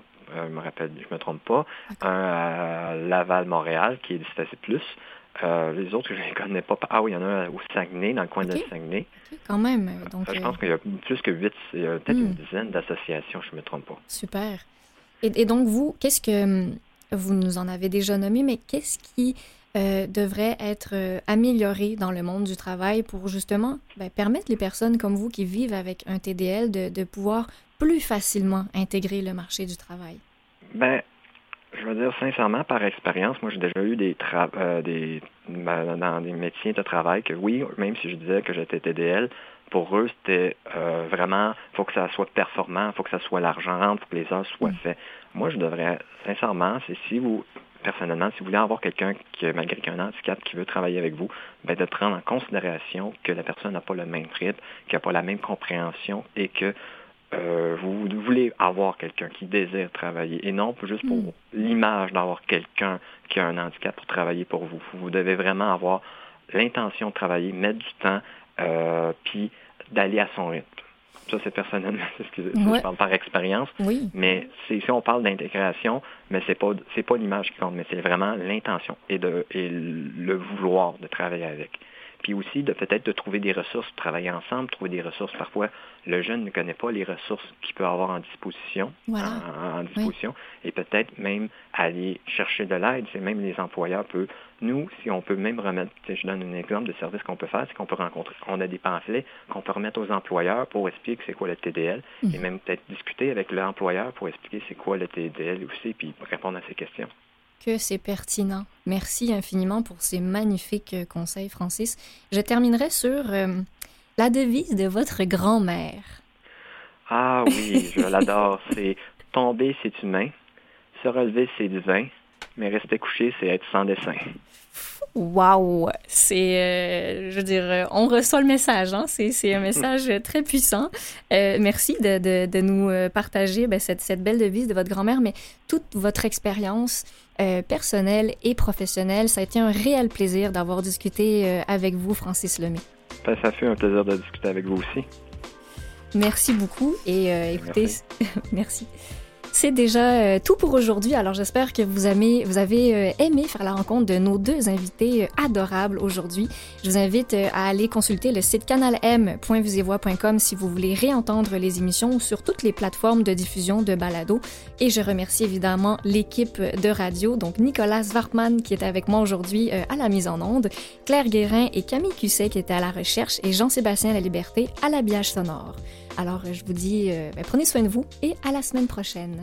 me rappelle, je me trompe pas, un à Laval-Montréal, qui est Dysphasie Plus, euh, les autres, je ne les connais pas. Ah oui, il y en a au Saguenay, dans le coin de Saguenay. Quand même. Donc, je pense euh, qu'il y a plus que huit, peut-être une hmm. dizaine d'associations, je ne me trompe pas. Super. Et, donc, vous, qu'est-ce que. Hum, vous nous en avez déjà nommé, mais qu'est-ce qui euh, devrait être amélioré dans le monde du travail pour justement ben, permettre les personnes comme vous qui vivent avec un TDL de, de pouvoir plus facilement intégrer le marché du travail? Ben, je veux dire sincèrement, par expérience, moi j'ai déjà eu des, euh, des dans des métiers de travail que oui, même si je disais que j'étais TDL, pour eux c'était euh, vraiment, faut que ça soit performant, faut que ça soit l'argent, faut que les heures soient mm. faits. Moi je devrais, sincèrement, c'est si vous, personnellement, si vous voulez avoir quelqu'un qui, malgré qu'un handicap, qui veut travailler avec vous, ben, de prendre en considération que la personne n'a pas le même rythme, qu'elle n'a pas la même compréhension et que euh, vous voulez avoir quelqu'un qui désire travailler et non juste pour hmm. l'image d'avoir quelqu'un qui a un handicap pour travailler pour vous. Vous devez vraiment avoir l'intention de travailler, mettre du temps, euh, puis d'aller à son rythme. Ça, c'est personnellement, excusez, moi je parle par expérience. Mais si on parle d'intégration, mais c'est pas pas l'image qui compte, mais c'est vraiment l'intention et de et le vouloir de travailler avec. Puis aussi, de peut-être de trouver des ressources, travailler ensemble, trouver des ressources. Parfois, le jeune ne connaît pas les ressources qu'il peut avoir en disposition, en, disposition, et peut-être même aller chercher de l'aide. C'est même les employeurs peuvent. Nous, si on peut même remettre, je donne un exemple de service qu'on peut faire, c'est qu'on peut rencontrer, on a des pamphlets qu'on peut remettre aux employeurs pour expliquer c'est quoi le TDL, et mhm. même peut-être discuter avec l'employeur pour expliquer c'est quoi le TDL aussi, puis répondre à ces questions que c'est pertinent. Merci infiniment pour ces magnifiques conseils, Francis. Je terminerai sur euh, la devise de votre grand-mère. Ah oui, je l'adore. C'est tomber, c'est humain. Se relever, c'est divin. Mais rester couché, c'est être sans dessin. Wow! C'est, euh, je veux dire, euh, on reçoit le message, hein? c'est, un message très puissant. Euh, merci de, de, nous partager ben, cette, cette, belle devise de votre grand-mère, mais toute votre expérience personnelle et professionnelle. Ça a été un réel plaisir d'avoir discuté avec vous, Francis Lemay. Ben, ça fait un plaisir de discuter avec vous aussi. Merci beaucoup et écoutez, merci. C'est déjà euh, tout pour aujourd'hui. Alors j'espère que vous, avez, euh, aimé faire la rencontre de nos deux invités euh, adorables aujourd'hui. Je vous invite à aller consulter le site canalm.visevoix.com si vous voulez réentendre les émissions sur toutes les plateformes de diffusion de balado. Et je remercie évidemment l'équipe de radio, donc Nicolas Wartman qui est avec moi aujourd'hui à la mise en onde, Claire Guérin et Camille Cusset qui étaient à la recherche et Jean-Sébastien La Liberté à l'habillage sonore. Alors, je vous dis, ben, prenez soin de vous et à la semaine prochaine.